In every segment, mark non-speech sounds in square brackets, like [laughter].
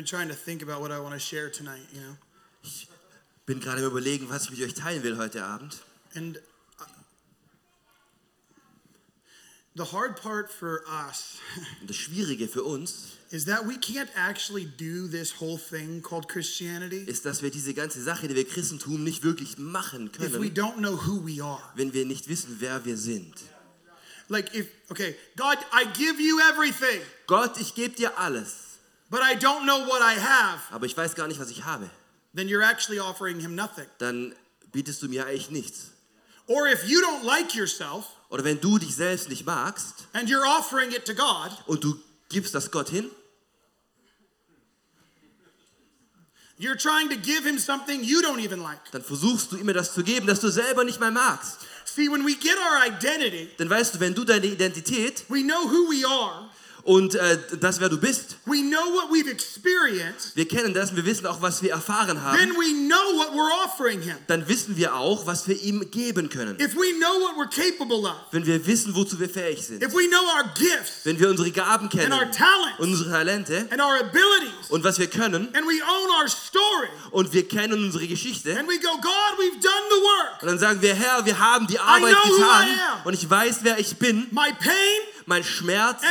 been trying to think about what I want to share tonight, you know. Bin gerade am überlegen, was ich mit euch teilen will heute Abend. And uh, the hard part for us Und das Schwierige für uns [laughs] is that we can't actually do this whole thing called Christianity ist, dass wir diese ganze Sache, die wir Christentum nicht wirklich machen if we können, don't know who we are. wenn wir nicht wissen, wer wir sind. Like if okay, God, I give you everything, Gott, ich gebe dir alles, but I don't know what I have, aber ich weiß gar nicht, was ich habe. then you're actually offering him nothing. Dann bietest du mir eigentlich nichts. Or if you don't like yourself Oder wenn du dich selbst nicht magst and you're offering it to God, und du gibst das Gott hin, you're trying to give him something you don't even like. dann versuchst du immer das zu geben, das du selber nicht mal magst. See, when we get our identity, Denn weißt du, wenn du deine Identität we know who we are, und äh, das, wer du bist, we know what we've experienced, wir kennen das und wir wissen auch, was wir erfahren then haben, we know what we're offering him. dann wissen wir auch, was wir ihm geben können. If we know what we're capable of, Wenn wir wissen, wozu wir fähig sind. if we know our gifts. Wenn wir unsere Gaben and kennen, our talents. Unsere Talente. And our abilities, und was wir können. And we own our story, und wir kennen unsere Geschichte. And we go, God, we've done the work. und dann sagen wir, Herr, wir haben die Arbeit getan. und ich weiß, wer ich bin, My pain mein Schmerz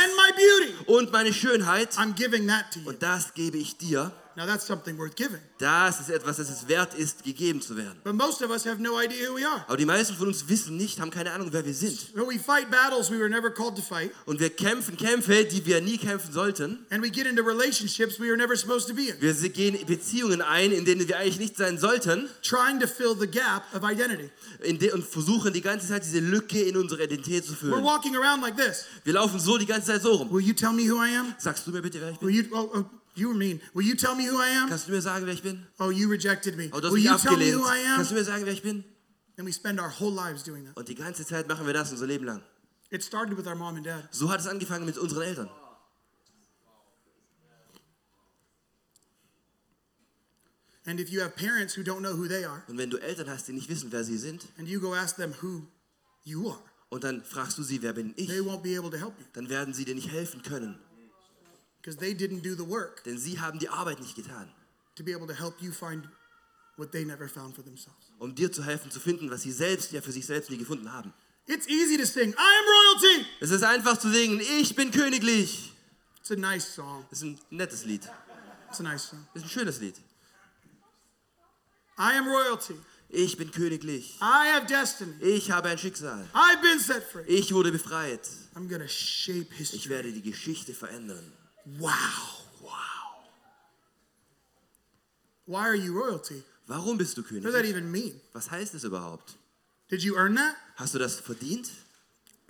und meine Schönheit I'm giving that to you. und das gebe ich dir. Now that's something worth giving. Das ist etwas, das es wert ist, gegeben zu werden. But most of us have no idea who we are. Aber die meisten von uns wissen nicht, haben keine Ahnung, wer wir sind. So we fight battles we were never called to fight, Und wir kämpfen Kämpfe, die wir nie kämpfen sollten. and we get into relationships we were never supposed to be in, Wir gehen Beziehungen ein, in denen wir eigentlich nicht sein sollten trying to fill the gap of identity. und versuchen die ganze Zeit diese Lücke in unsere Identität zu We're füllen. walking around like this. Wir laufen so die ganze Zeit so rum. Will you tell me who I am? Sagst du mir bitte, wer ich Will bin? you? Oh, oh you were mean. Will you tell me who I am? Kannst du mir sagen, wer ich bin? Oh, you rejected me. Oh, du hast Will mich you tell me abgelehnt. who I am? Kannst du mir sagen, wer ich bin? And we spend our whole lives doing that. Und die ganze Zeit machen wir das unser Leben lang. It started with our mom and dad. So hat es angefangen mit unseren Eltern. And if you have parents who don't know who they are, Und wenn du Eltern hast, die nicht wissen, wer sie sind, and you go ask them who you are, und dann fragst du sie, wer bin ich, they won't be able to help you dann werden sie dir nicht helfen können. Because they didn't do the work Denn sie haben die Arbeit nicht getan, to be able to help you find what they never found for themselves. um dir zu helfen, zu finden, was sie selbst ja für sich selbst nie gefunden haben. It's easy to sing, I am royalty. Es ist einfach zu singen, ich bin königlich. It's a nice song. Das ist ein nettes Lied. It's a nice song. Das ist ein schönes Lied. I am royalty. Ich bin königlich. I have destiny. Ich habe ein Schicksal. I've been set free. Ich wurde befreit. I'm to shape Ich history. werde die Geschichte verändern. Wow. Wow. Why are you royalty? Warum bist du What does that even mean? Was heißt es überhaupt? Did you earn that? Hast du das verdient?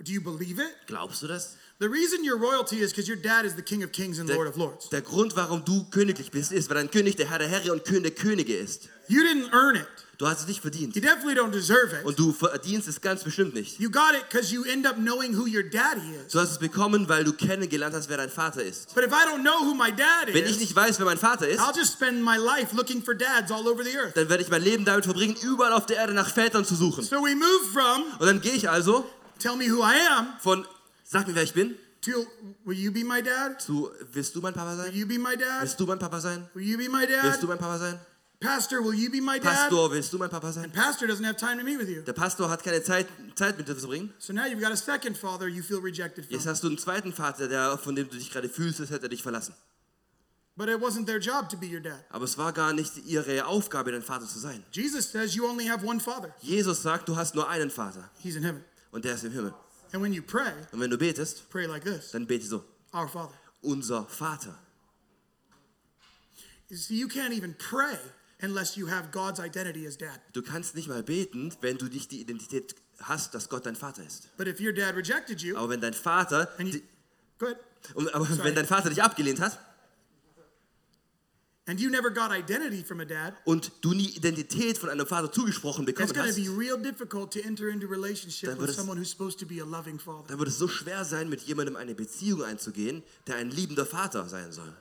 Do you believe it? Glaubst du das? The reason you're royalty is because your dad is the King of Kings and Der, Lord of Lords. der Grund, warum du königlich bist, ist, weil dein König der Herr der Herren und König der Könige ist. You didn't earn it. Du hast es nicht verdient. You definitely don't deserve it. Und du verdienst es ganz bestimmt nicht. You got it because you end up knowing who your daddy is. Du hast es bekommen, weil du kennengelernt hast, wer dein Vater ist. But if I don't know who my dad Wenn ich is, nicht weiß, wer mein Vater ist, I'll just spend my life looking for dads all over the earth. dann werde ich mein Leben damit verbringen, überall auf der Erde nach Vätern zu suchen. So we move from Und dann gehe ich also tell me who I am von, sag mir, wer ich bin, to will you be my dad? zu, willst du mein Papa Will sein? you be my dad? Willst du mein Papa sein? Will you be my Willst du dad? mein Papa sein? Pastor, will you be my dad? Pastor, willst du mein Papa sein? And pastor doesn't have time to meet with you. Der Pastor hat keine Zeit, Zeit mit dir zu bringen. So now you've got a second father you feel rejected Jetzt from. hast du einen zweiten Vater, der, von dem du dich gerade fühlst, als hätte er dich verlassen. But it wasn't their job to be your dad. Aber es war gar nicht ihre Aufgabe, dein Vater zu sein. Jesus says you only have one father. Jesus sagt, du hast nur einen Vater He's in heaven. und der ist im Himmel. And when you pray, Und wenn du betest, pray like this dann bete so, Our Father. unser Vater. You see, you can't even pray unless you have God's identity as dad. Du kannst nicht mal beten, wenn du nicht die Identität hast, dass Gott dein Vater ist. But if your dad rejected you, Aber wenn dein Vater, you, di- go ahead, und- aber Sorry. wenn dein Vater dich abgelehnt hat and you never got identity from a dad, und du nie Identität von einem Vater zugesprochen bekommen hast, dann wird es so schwer sein, mit jemandem eine Beziehung einzugehen, der ein liebender Vater sein soll.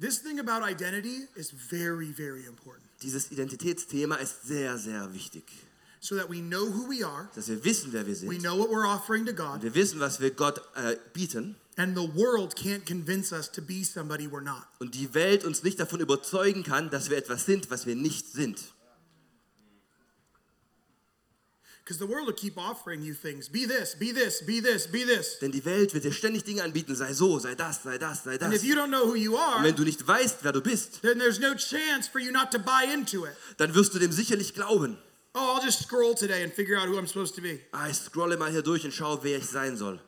This thing about identity is very, very important. Dieses Identitätsthema ist sehr, sehr wichtig. So that we know who we are, Dass wir wissen, wer wir we sind. know what we're offering to God, Wir wissen, was wir Gott äh, bieten. And the world can't convince us to be somebody we're not. und die Welt uns nicht davon überzeugen kann, dass wir etwas sind, was wir nicht sind. Because the world will keep offering you things. Be this, be this, be this, be this. Denn die Welt wird dir ständig Dinge anbieten, sei so, sei das, sei das, sei And das. if you don't know who you Und are, wenn du nicht weißt, wer du bist, then there's no chance for you not to buy into it. dann wirst du dem sicherlich glauben. Oh, I'll just scroll today and figure out who I'm supposed to be. Ah, ich scrolle mal hier durch und schaue, wer ich sein soll.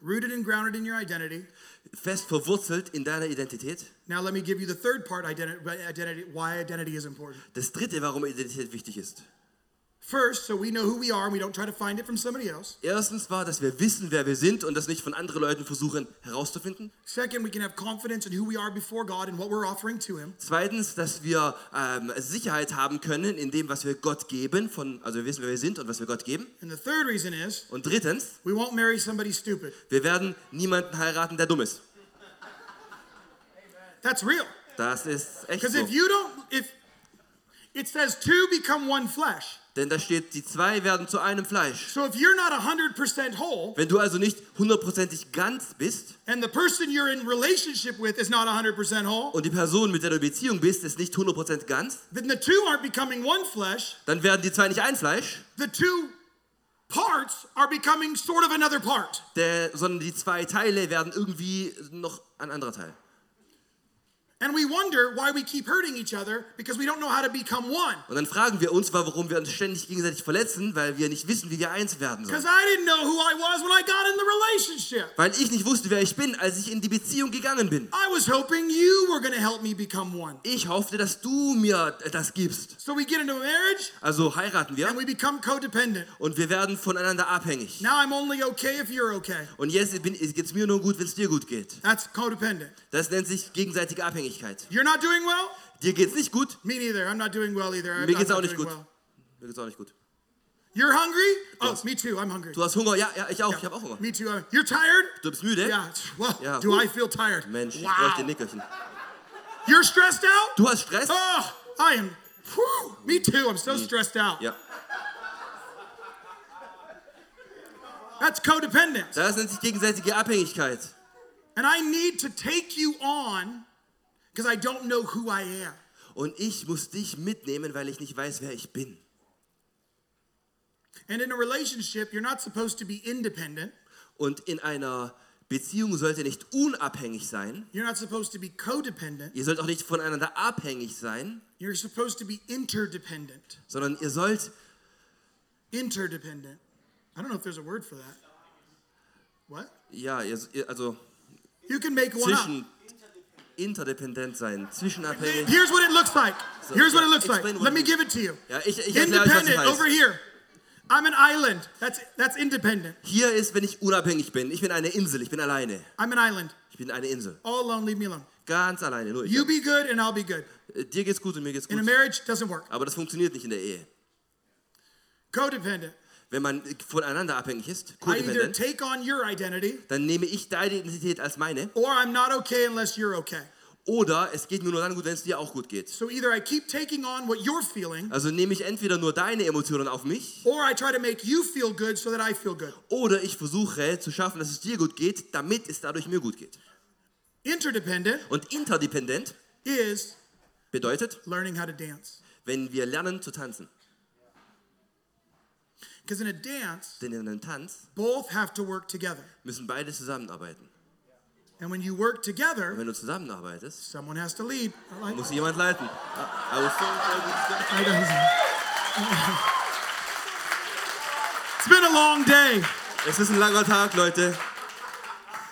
Rooted and grounded in your identity. Fest verwurzelt in deiner Identität. Now let me give you the third part identi- identity why identity is important. Das dritte, warum Identität wichtig ist. First, so we know who we are and we don't try to find it from somebody else. Erstens war, dass wir wissen, wer wir sind und das nicht von anderen Leuten versuchen herauszufinden. Second, we can have confidence in who we are before God and what we're offering to Him. Zweitens, dass wir ähm, Sicherheit haben können in dem, was wir Gott geben, von, also wir wissen, wer wir sind und was wir Gott geben. And the third reason is Und drittens, we won't marry somebody stupid. wir werden niemanden heiraten, der dumm ist. That's real. Das ist echt Because so. if you don't, if it says two become one flesh. Denn da steht, die zwei werden zu einem Fleisch. So if you're not 100% whole Wenn du also nicht hundertprozentig ganz bist and the person you're in relationship with is not 100% whole, und die Person, mit der du in Beziehung bist, ist nicht 100% ganz, then the two aren't becoming one flesh. dann werden die zwei nicht ein Fleisch, The two parts are becoming sort of another part. der, sondern die zwei Teile werden irgendwie noch ein anderer Teil. And we wonder why we keep hurting each other because we don't know how to become one. Und dann fragen wir uns, warum wir uns ständig gegenseitig verletzen, weil wir nicht wissen, wie wir eins werden Because sollen. I didn't know who I was when I got in the relationship. Weil ich nicht wusste, wer ich bin, als ich in die Beziehung gegangen bin. I was hoping you were going to help me become one. Ich hoffte, dass du mir das gibst. So we get into a marriage Also heiraten wir and we become codependent. und wir werden voneinander abhängig. Now I'm only okay if you're okay. Und jetzt geht es mir nur gut, wenn es dir gut geht. That's codependent. Das nennt sich gegenseitige Abhängigkeit. You're not doing well? Dir geht's nicht gut, Me neither. I'm not doing well either. I'm mir not, geht's auch not nicht doing gut. well. Mir geht's auch nicht gut. You're hungry? Oh, Yes. me too. I'm hungry. Du hast Hunger? Ja, ja, ich auch. Ich habe auch Hunger. Me too. You're tired? Du bist müde? Yeah. Well, Ja. do I feel tired? Mensch, ich bräuchte ein Wow. Nickerchen. You're stressed out? Du hast Stress? Oh, I am. Whew, me too. I'm so stressed out. Ja. That's codependence. Das nennt sich gegenseitige Abhängigkeit. And I need to take you on because I don't know who I am. Und ich muss dich mitnehmen, weil ich nicht weiß, wer ich bin. And in a relationship, you're not supposed to be independent. Und in einer Beziehung sollt ihr nicht unabhängig sein. You're not supposed to be codependent. Ihr sollt auch nicht voneinander abhängig sein, You're supposed to be interdependent. sondern ihr sollt, Interdependent. I don't know if there's a word for that. What? ja, ihr, also You can make one up. Interdependent sein, zwischenabhängig. Here's what it looks like. Here's what it looks like. Let me give it to you. Ja, ich, ich erkläre euch, was das Independent over here. I'm an island. That's that's independent. Hier ist, wenn ich unabhängig bin. Ich bin eine Insel, ich bin alleine. I'm an island. Ich bin eine Insel. All alone, leave me alone. Ganz alleine, nur ich. You be good and I'll be good. Äh, Dir geht's gut und mir geht's In a gut. marriage, doesn't work. Aber das funktioniert nicht in der Ehe. Codependent. Wenn man voneinander abhängig ist, I either codependent, take on your identity dann nehme ich deine Identität als meine. or I'm not okay unless you're okay. Oder es geht mir nur dann gut, wenn es dir auch gut geht. So either I keep taking on what you're feeling Also nehme ich entweder nur deine Emotionen auf mich so oder ich versuche zu schaffen, dass es dir gut geht, damit es dadurch mir gut geht. Interdependent Und interdependent is bedeutet, learning how to dance. wenn wir lernen zu tanzen. Because in a dance, Denn in einem Tanz both have to work together. müssen beide zusammenarbeiten. And when you work together, Wenn du zusammenarbeitest, someone has to lead. I like muss jemand leiten. Ah, I was so I don't- It's been a long day, Es ist ein langer Tag, Leute.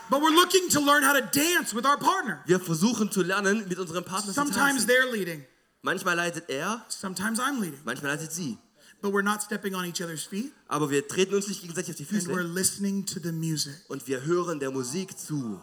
but we're looking to learn how to dance with our partner. Wir versuchen zu lernen, mit unserem Partner zu Sometimes tanzen. they're leading, Manchmal leitet er, sometimes I'm leading, manchmal leitet sie. But we're not stepping on each other's feet Aber wir treten uns nicht gegenseitig auf die and we're Füße listening to the music. und wir hören der Musik zu.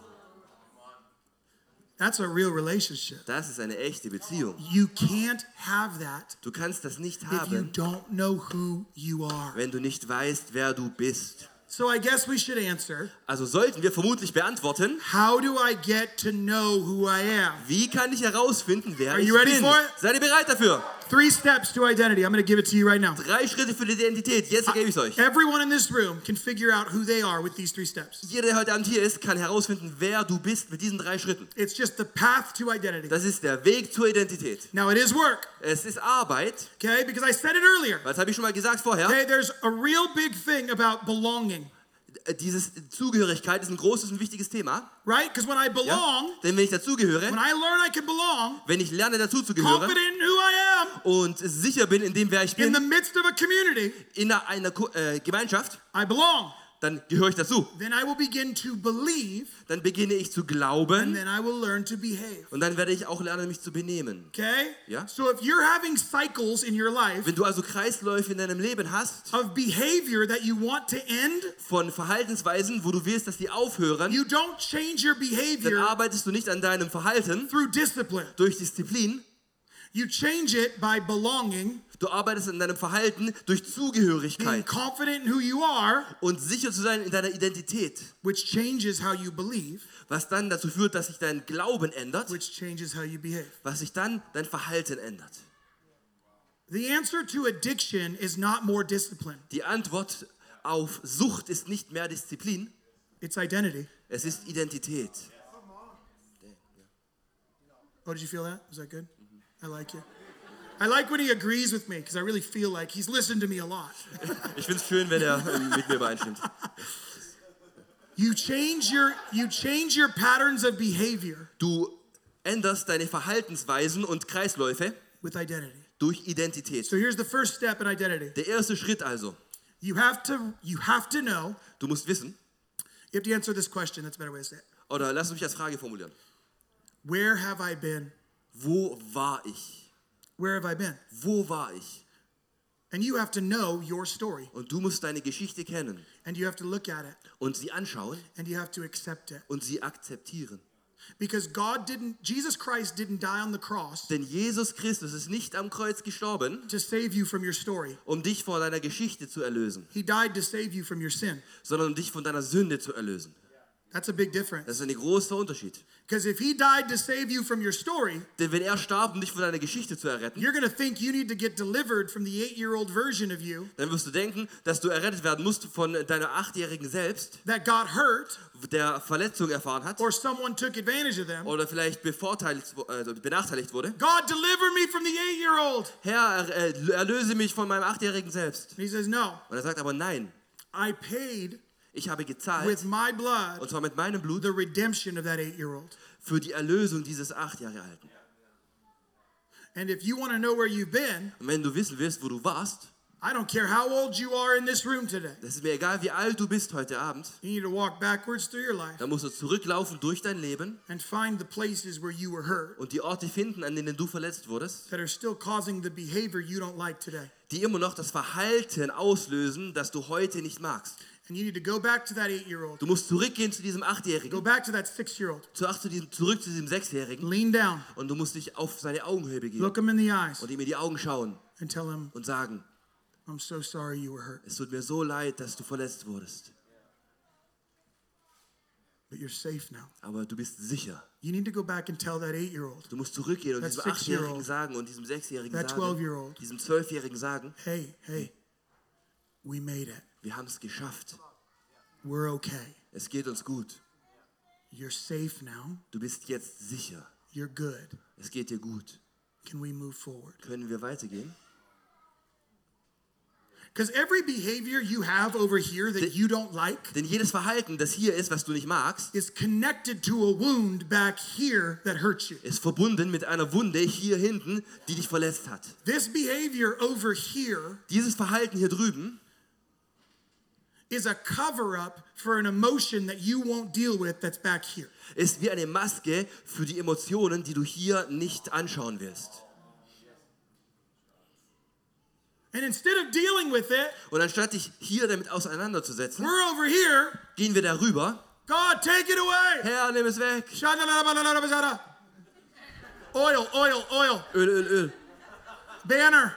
That's a real relationship. Das ist eine echte Beziehung. You can't have that Du kannst das nicht if you haben, don't know who you are. wenn du nicht weißt, wer du bist. So I guess we should answer Also sollten wir vermutlich beantworten, how do I get to know who I am? wie kann ich herausfinden, wer Are ich you ready bin? for it? Seid ihr bereit dafür? Three steps to identity. I'm going to give it to you right now. Drei Schritte für die Identität. Jetzt uh, gebe ich euch. Everyone in this room can figure out who they are with these three steps. Jeder, der heute Abend hier ist, kann herausfinden, wer du bist mit diesen drei Schritten. It's just the path to identity. Das ist der Weg zur Identität. Now, it is work, Es ist Arbeit, okay? Because I said it earlier. das habe ich schon mal gesagt vorher. Okay, there's a real big thing about belonging, Dieses Zugehörigkeit ist ein großes und wichtiges Thema. right? Because when I Ja? belong, Denn wenn ich dazugehöre, when I learn I can belong, wenn ich lerne dazuzugehören confident in who I am, und sicher bin in dem, wer ich in the bin, midst of a community, in einer, einer äh, Gemeinschaft, I belong. Dann gehöre ich dazu. Then I will begin to believe, Dann beginne ich zu and glauben then I will learn to behave. und dann werde ich auch lernen, mich zu benehmen. Okay? Ja. So if you're having cycles in your life Wenn du also Kreisläufe in deinem Leben hast, of behavior that you want to end, von Verhaltensweisen, wo du willst, dass die aufhören, you don't change your dann arbeitest du nicht an deinem Verhalten through discipline. durch Disziplin, You change it by belonging, du arbeitest an deinem Verhalten durch being Zugehörigkeit confident in who you are, und sicher zu sein in deiner Identität, which changes how you believe, was dann dazu führt, dass sich dein Glauben ändert, which changes how you behave. was sich dann dein Verhalten ändert. The answer to addiction is not more discipline, Die Antwort auf Sucht ist nicht mehr Disziplin, it's identity. es ist Identität. Oh, did you feel that? Was that good? I like you. I like when he agrees with me because I really feel like he's listened to me a lot. [laughs] Ich finde es schön, wenn er mit mir übereinstimmt. You change your you change your patterns of behavior Du änderst deine Verhaltensweisen und Kreisläufe with identity. durch Identität. So here's the first step in identity. Der erste Schritt also, You have to you have to know. du musst wissen, You have to answer this question. That's a better way to say it. oder lass mich als Frage formulieren. Where have I been? Wo war ich? Where have I been? Wo war ich? And you have to know your story, Und du musst deine Geschichte kennen and you have to look at it, und sie anschauen and you have to accept it. und sie akzeptieren. Because God didn't, Jesus Christ didn't die on the cross Denn Jesus Christus ist nicht am Kreuz gestorben, to save you from your story. um dich vor deiner Geschichte zu erlösen, He died to save you from your sin. sondern um dich von deiner Sünde zu erlösen. That's a big difference. Das ist ein großer Unterschied. Because if he died to save you from your story, Denn wenn er starb, um dich von deiner Geschichte zu erretten, you're going to think you need to get delivered from the eight year old version of you dann wirst du denken, dass du errettet werden musst von deiner achtjährigen Selbst, that got hurt der Verletzung erfahren hat or someone took advantage of them. oder vielleicht bevorteiligt, wo- also benachteiligt wurde. God, deliver me from the eight year old. Herr, er- äh, erlöse mich von meinem achtjährigen Selbst. And he says, No, Und er sagt aber nein, I paid ich habe with gezahlt, my blood und zwar mit meinem Blut, the redemption of that old. für die Erlösung dieses acht Jahre alten. And if you want to know where you've been, Und wenn du wissen willst, wo du warst, I don't care how old you are in this room today. das ist mir egal, wie alt du bist heute Abend, You need to walk backwards through your life dann musst du zurücklaufen durch dein Leben and find the places where you were hurt und die Orte finden, an denen du verletzt wurdest, that are still causing the behavior you don't like today. die immer noch das Verhalten auslösen, das du heute nicht magst. And you need to go back to that eight year old, Du musst zurückgehen zu diesem go Achtjährigen, back to that six year old, zu, zu diesem, zurück zu diesem Sechsjährigen. Lean down, und du musst dich auf seine Augenhöhe begeben. Look him in the eyes, und ihm in die Augen schauen. And tell him, und sagen, I'm so sorry you were hurt, es tut mir so leid, dass du verletzt wurdest, but you're safe now. aber du bist sicher. You need to go back and tell that eight year old, Du musst zurückgehen und That diesem six-year-old, Achtjährigen sagen und diesem Sechsjährigen that sagen, 12-year-old. diesem Zwölfjährigen sagen, hey, hey, we made it. wir haben es geschafft. We're okay. Es geht uns gut. You're safe now. Du bist jetzt sicher. You're good. Es geht dir gut. Can we move forward? Können wir weitergehen? Because every behavior you have over here that you don't like Denn jedes Verhalten, das hier ist, was du nicht magst, is connected to a wound back here that hurts you. ist verbunden mit einer Wunde hier hinten, die dich verletzt hat. This behavior over here Dieses Verhalten hier drüben is a cover up for an emotion that you won't deal with that's back here. ist wie eine Maske für die Emotionen, die du hier nicht anschauen willst. And instead of dealing with it, Und anstatt dich hier damit auseinanderzusetzen, we're over here. gehen wir darüber. God, take it away. Herr, nimm es weg. Oil, oil, oil. Öl, Öl, Öl. Banner,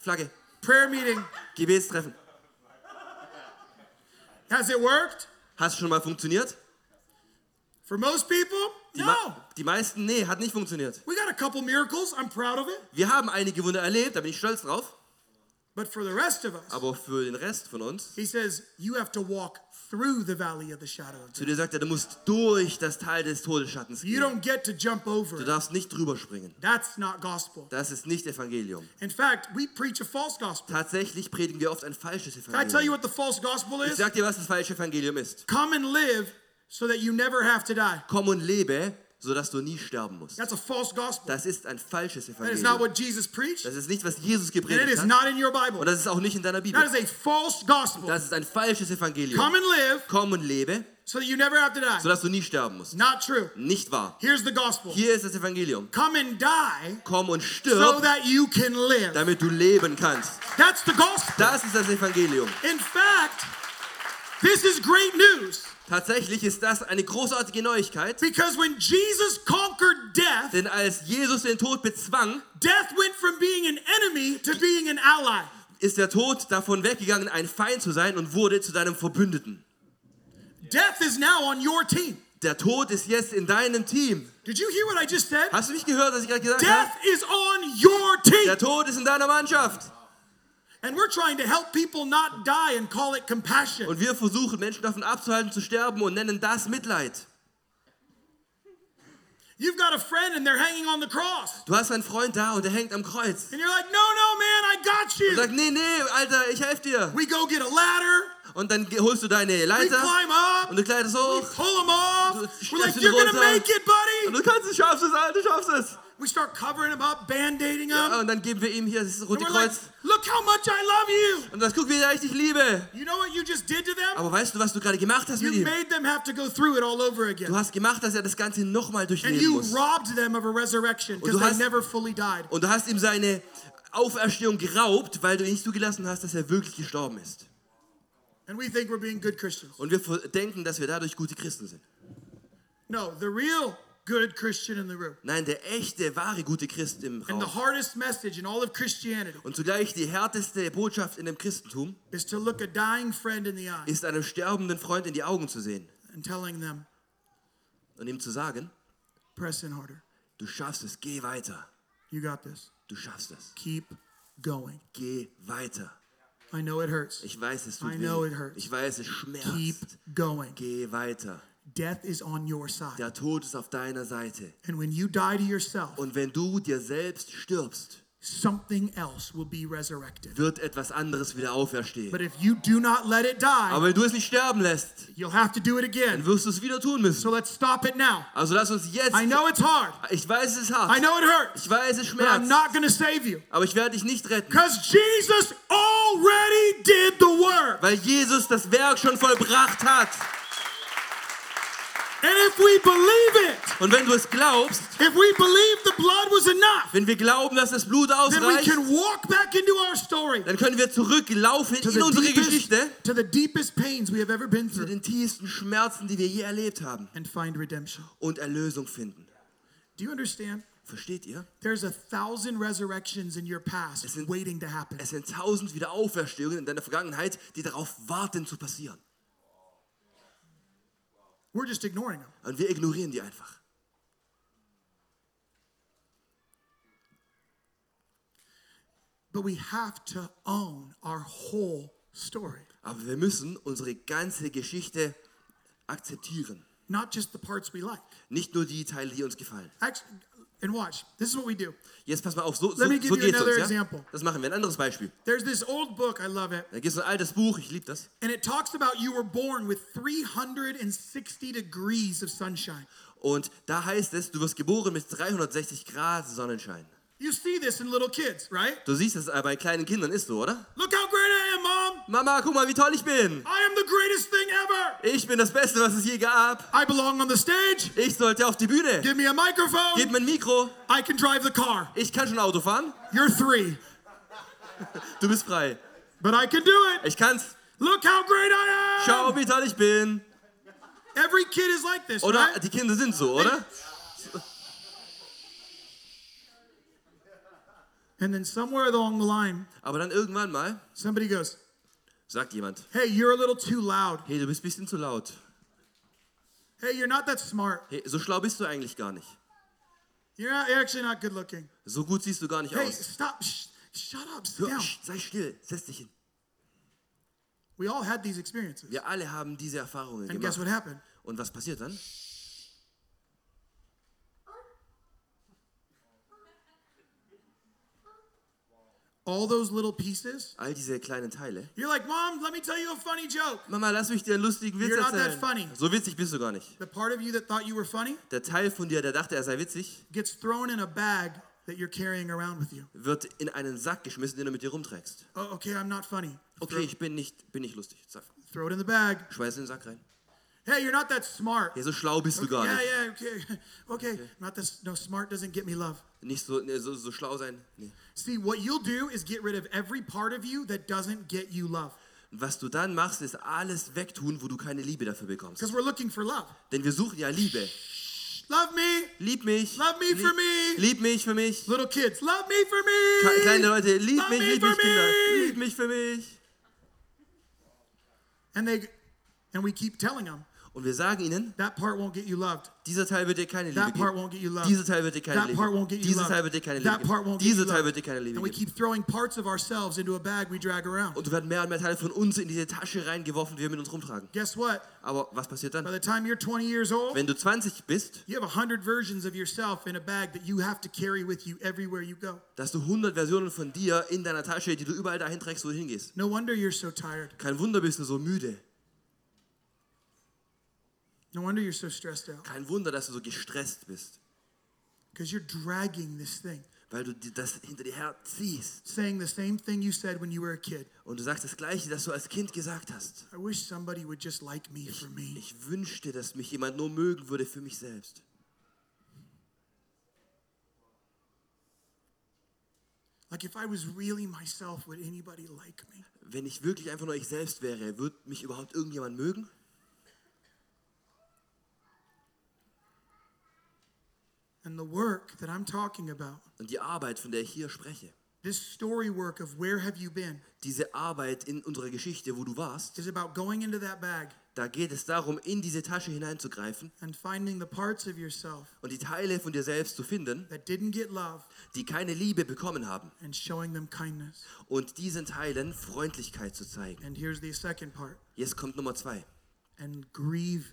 Flagge. prayer meeting. Gebetstreffen. Has it worked? Hast schon mal funktioniert? For most people, Die, no. ma- die meisten, nee, hat nicht funktioniert. We got a couple miracles. I'm proud of it. Wir haben einige Wunder erlebt, da bin ich stolz drauf. But for the rest of us, Aber für den Rest von uns, he says, you have to walk through the valley of the shadow of zu dir sagt er, du musst durch das Teil des Todesschattens You gehen. don't get to jump over Du it. darfst nicht drüber springen. That's not gospel. Das ist nicht Evangelium. In fact, we preach a false gospel. Tatsächlich predigen wir oft ein falsches Can I tell you Evangelium. what the false gospel Ich is? sag dir, was das falsche Evangelium ist. Come and live so that you never have to die. Komm und lebe, sodass du nie sterben musst. That's a false gospel. Das ist ein falsches That is not Evangelium. what Jesus preached, Das ist nicht, was Jesus and it gepredigt is hat. not in your Und Bible. das ist auch nicht in deiner That Bibel. is a false gospel. Das ist ein falsches Evangelium. Come and live Komm und lebe, so that you never have to die. sodass du nie sterben musst. Not true. Nicht wahr. Here's the gospel. Hier ist das Evangelium. Come and die Komm und so stirb, that you can live. damit du leben kannst. That's the gospel. Das ist das Evangelium. In fact, this is great news Tatsächlich ist das eine großartige Neuigkeit, because when Jesus conquered death, denn als Jesus den Tod bezwang, death went from being an enemy to being an ally. ist der Tod davon weggegangen, ein Feind zu sein und wurde zu deinem Verbündeten. Death is now on your team. Der Tod ist jetzt in deinem Team. Did you hear what I just said? Hast du nicht gehört, was ich gerade gesagt Death habe? is on your team. Der Tod ist in deiner Mannschaft. And we're trying to help people not die and call it compassion. Und wir versuchen, Menschen davon abzuhalten, zu sterben und nennen das Mitleid. You've got a friend and they're hanging on the cross. Du hast einen Freund da und der hängt am Kreuz. And you're like, no, no, man, I got Und you. sagt, nee, nee, Alter, ich helfe dir. We go get a ladder. Und dann holst du deine We climb up. und du kleidest We pull them off. Du We're like, you're going to make it, Und du kannst es, schaffst es, Alter, du schaffst es. We start covering them up, band-aiding Ja, them. und dann geben wir ihm hier das And rote we're like, Kreuz. look how much I love you. Und das guck, wie sehr ich dich liebe. You know what you just did to them? Aber weißt du, was du gerade gemacht hast mit You ihm? made them have to go through it all over Du hast gemacht, dass er das Ganze nochmal And durchleben you muss. robbed them of a resurrection because du they hast- never fully died. Und du hast ihm seine Auferstehung geraubt, weil du ihn nicht zugelassen hast, dass er wirklich gestorben ist. And we think we're being good Christians. Und wir denken, dass wir dadurch gute Christen sind. No, the real good Christian in the room. Nein, der echte, wahre gute Christ im And the Raum. hardest message in all of Christianity Und zugleich die härteste Botschaft in dem Christentum is to look a dying friend in the eye ist einem sterbenden Freund in die Augen zu sehen and telling them, und ihm zu sagen, press in harder. du schaffst es, geh weiter. You got this. Du schaffst es. Keep going. Geh weiter. I know it hurts. Ich weiß, es tut I know weh. it hurts. Ich weiß, es Keep schmerzt. going. Geh weiter. Death is on your side. Der Tod ist auf deiner Seite. And when you die to yourself, Und wenn du dir selbst stirbst, something else will be resurrected. wird etwas anderes wieder auferstehen. But if you do not let it die, Aber wenn du es nicht sterben lässt, you'll have to do it dann again. wirst du es wieder tun müssen. So let's stop it now. Also lass uns jetzt. I know it's hard. Ich weiß, es ist I hart. know it hurts. Ich weiß, es But I'm schmerzt. not going to save you. Aber ich werde dich nicht retten. Because Jesus already did the work. Weil Jesus das Werk schon vollbracht hat. And if we believe it, Und wenn du es glaubst, if we believe the blood was enough, wenn wir glauben, dass das Blut then we ausreicht, can walk back into our story. dann können wir zurücklaufen in unsere deepest, Geschichte to the deepest pains we have ever been zu through den tiefsten Schmerzen, die wir je erlebt haben and find redemption. und Erlösung finden. Do you understand? Versteht ihr? There's a thousand resurrections in your past sind- waiting to happen. Es sind tausend Wiederauferstehungen in deiner Vergangenheit, die darauf warten zu passieren. We're just ignoring them. Und wir ignorieren die einfach. But we have to own our whole story, Aber wir müssen unsere ganze Geschichte akzeptieren. not just the parts we like. Nicht nur die Teile, die uns gefallen. Actually, and watch, this is what we do. Jetzt pass mal auf, so, so, Let me give so you geht's another uns. Ja? example. Das machen wir. Ein anderes Beispiel. There's this old book, I love it, Da gibt es ein altes Buch, ich liebe das. and it talks about you were born with 360 degrees of sunshine. Und da heißt es, du wirst geboren mit 360 Grad Sonnenschein. You see this in little kids, right? Du siehst es bei kleinen Kindern ist so, oder? Look how great I am, Mom. Mama, guck mal, wie toll ich bin. I am the greatest thing ever. Ich bin das Beste, was es je gab. I belong on the stage. Ich sollte auf die Bühne. Give me a microphone. Gib mir ein Mikro. I can drive the car. Ich kann schon Auto fahren. You're three, [laughs] Du bist frei. but I can do it. Ich kann's. Look how great I Schau, am. wie toll ich bin. Every kid is like this, Oder? right? Die Kinder sind so, oder? And then somewhere along the line, Aber dann irgendwann mal somebody goes, sagt jemand, Hey, you're a little too loud. hey, du bist ein bisschen zu laut. Hey, you're not that smart. Hey, so schlau bist du eigentlich gar nicht. You're, not, you're actually not good looking. So gut siehst du gar nicht Hey, aus. stop. Sh- shut up. Sit down. sei still, setz dich hin. We all had these experiences. Wir alle haben diese Erfahrungen And guess gemacht. what happened? Und was passiert dann? All those little pieces. All diese kleinen Teile. You're like, Mom, let me tell you a funny joke. Mama, lass mich dir einen lustigen Witz You're not that erzählen. funny. So witzig bist du gar nicht. The part of you that thought you were funny Der Teil von dir, der dachte, er sei witzig, gets thrown in a bag that you're carrying around with you. wird in einen Sack geschmissen, den du mit dir rumträgst. Oh, okay, I'm not funny. Okay, ich bin nicht, bin nicht lustig. Zack. Throw it in the bag. Schmeiß in den Sack rein. Hey, you're not that smart. Hey, so schlau bist du gar yeah, nicht. yeah, okay, [laughs] okay. Not that. No, smart doesn't get me love. Nicht so, nee, so, so schlau sein. Nee. See, what you'll do is get rid of every part of you that doesn't get you love, was du dann machst, ist alles wegtun, wo du keine Liebe dafür bekommst. because we're looking for love. Denn wir suchen ja Liebe. Love me, Lieb mich. Love me lieb, for me. Lieb mich für mich. little kids. Love me for me. Kleine Leute, lieb Love mich, me lieb for mich, Kinder. me. Lieb mich für mich. And they, and we keep telling them Und wir sagen ihnen, that part won't get you loved. dieser Teil wird dir keine Liebe That part geben. won't get you loved. Dieser Teil wird dir keine That Liebe part won't geben. get you Dieser Teil wird dir keine Liebe That part geben. won't Dieser Teil wird dir keine Liebe And we geben. keep throwing parts of ourselves into a bag we drag around. Und du werden mehr und mehr Teile von uns in diese Tasche reingeworfen, die wir mit uns rumtragen. Guess what? Aber was passiert By dann? the time you're 20 years old, Wenn du 20 bist, you have a hundred versions of yourself in a bag that you have to carry with you everywhere you go. da hast du 100 Versionen von dir in deiner Tasche, die du überall dahin trägst, wo du hingehst. No wonder you're so tired. Kein Wunder bist du so müde. No wonder you're so stressed out. Kein Wunder, dass du so gestresst bist. Because you're dragging this thing, Weil du das hinter dir herziehst. saying the same thing you said when you were a kid. Und du sagst das Gleiche, das du als Kind gesagt hast. I wish somebody would just like me for me. Ich wünschte, dass mich jemand nur mögen würde für mich selbst. Like if I was really myself, would anybody like me? Wenn ich wirklich einfach nur ich selbst wäre, würde mich überhaupt irgendjemand mögen? And the work that I'm talking about, Und die Arbeit, von der ich hier spreche, this story work of where have you been, diese Arbeit in unserer Geschichte, wo du warst, is about going into that bag da geht es darum, in diese Tasche hineinzugreifen and finding the parts of yourself und die Teile von dir selbst zu finden, that didn't get love die keine Liebe bekommen haben and showing them kindness. und diesen Teilen Freundlichkeit zu zeigen. And here's the second part Jetzt kommt Nummer zwei. and grieve.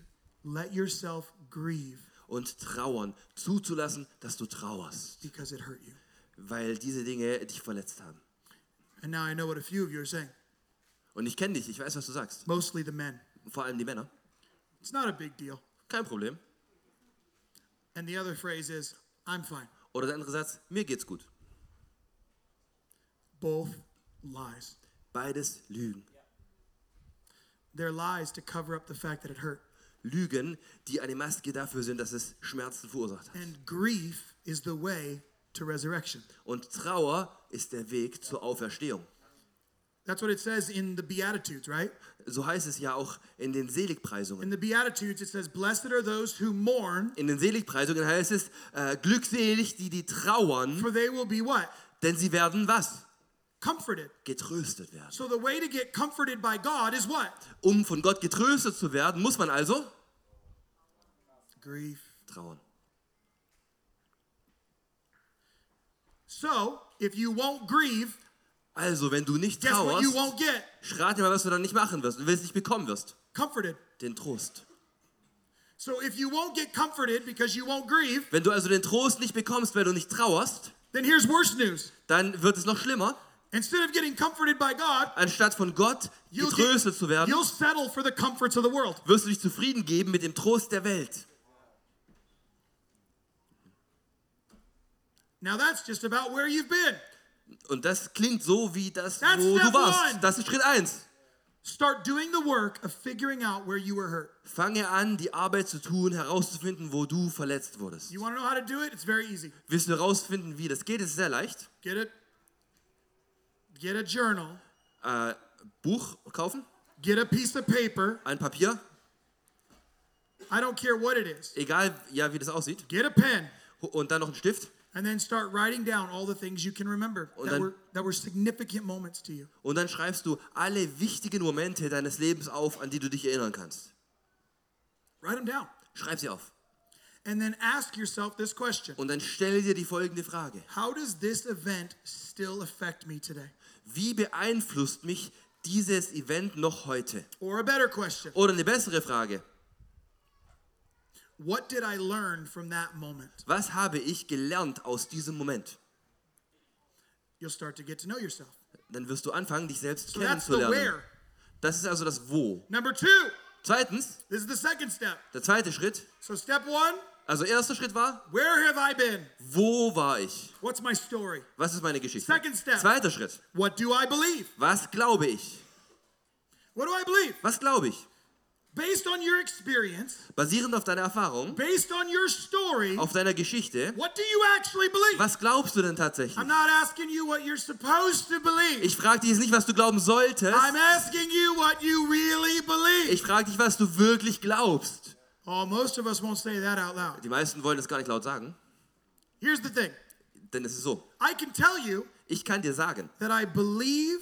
Let yourself grieve Und trauern, zuzulassen, dass du trauerst, because it hurt you. weil diese Dinge dich verletzt haben. And now I know what a few of you are saying, Und ich kenne dich, ich weiß, was du sagst. mostly the men. Vor allem die Männer. It's not a big deal. Kein Problem. And the other phrase is, I'm fine. Oder der andere Satz, mir geht's gut. Both lies. Beides Lügen. They're lies to cover up the fact that it hurt. Lügen, die eine Maske dafür sind, dass es Schmerzen verursacht hat. And grief is the way to resurrection. Und Trauer ist der Weg zur Auferstehung. That's what it says in the Beatitudes, right? So heißt es ja auch in den Seligpreisungen. In the Beatitudes, it says, Blessed are those who mourn, In den Seligpreisungen heißt es, äh, glückselig die, die trauern, for they will be what? denn sie werden was? Comforted. Getröstet werden. So the way to get comforted by God is what? Um von Gott getröstet zu werden, muss man also Grief. trauern. So, if you won't grieve, Also, wenn du nicht you trauerst, won't get? schrat dir mal, was du dann nicht machen wirst und willst nicht bekommen wirst. Comforted. Den Trost. So if you won't get comforted because you won't grieve, Wenn du also den Trost nicht bekommst, weil du nicht trauerst, then here's worse news. dann wird es noch schlimmer. Instead of getting comforted by God, Anstatt von Gott getröstet zu werden, you'll settle for the comforts of the world. wirst du dich zufrieden geben mit dem Trost der Welt. Now that's just about where you've been. Und das klingt so wie das, That's wo du warst. one. Das ist Schritt 1. Start doing the work of figuring out where you were hurt. Fange an, die Arbeit zu tun, herauszufinden, wo du verletzt wurdest. You want to know how to do it? It's very easy. Willst du herausfinden, wie das geht? Es ist sehr leicht. Get it. Get a journal. Äh, Buch kaufen, Get a piece of paper. ein Papier, I don't care what it is. egal ja, wie das aussieht, Get a pen. und dann noch einen Stift. And then start writing down all the things you can remember Und that dann- were, that were significant moments to you. Und dann schreibst du alle wichtigen Momente deines Lebens auf, an die du dich erinnern kannst. Write them down. Schreib sie auf. And then ask yourself this question Und dann stelle dir die folgende Frage. How does this event still affect me today? Wie beeinflusst mich dieses Event noch heute? Oder eine bessere Frage. What did I learn from that moment? Was habe ich gelernt aus diesem Moment? You'll start to get to know yourself. Dann wirst du anfangen, dich selbst So kennenzulernen. Das ist also das Wo. Number two, Zweitens, this is the second step. der zweite Schritt. So, step one, Also erster Schritt war, where have I been? wo war ich? What's my story? Was ist meine Geschichte? Second step. Zweiter Schritt. What do I believe? Was glaube ich? What do I believe? Was glaube ich? Based on your experience, Basierend auf deiner Erfahrung, based on your story, auf deiner Geschichte, what do you actually believe? was glaubst du denn tatsächlich? I'm not asking you what you're supposed to believe. Ich frage dich jetzt nicht, was du glauben solltest. I'm asking you what you really believe. Ich frage dich, was du wirklich glaubst. Oh, most of us won't say that out loud. Die meisten wollen das gar nicht laut sagen, Here's the thing denn es ist so. I can tell you Ich kann dir sagen, that I believe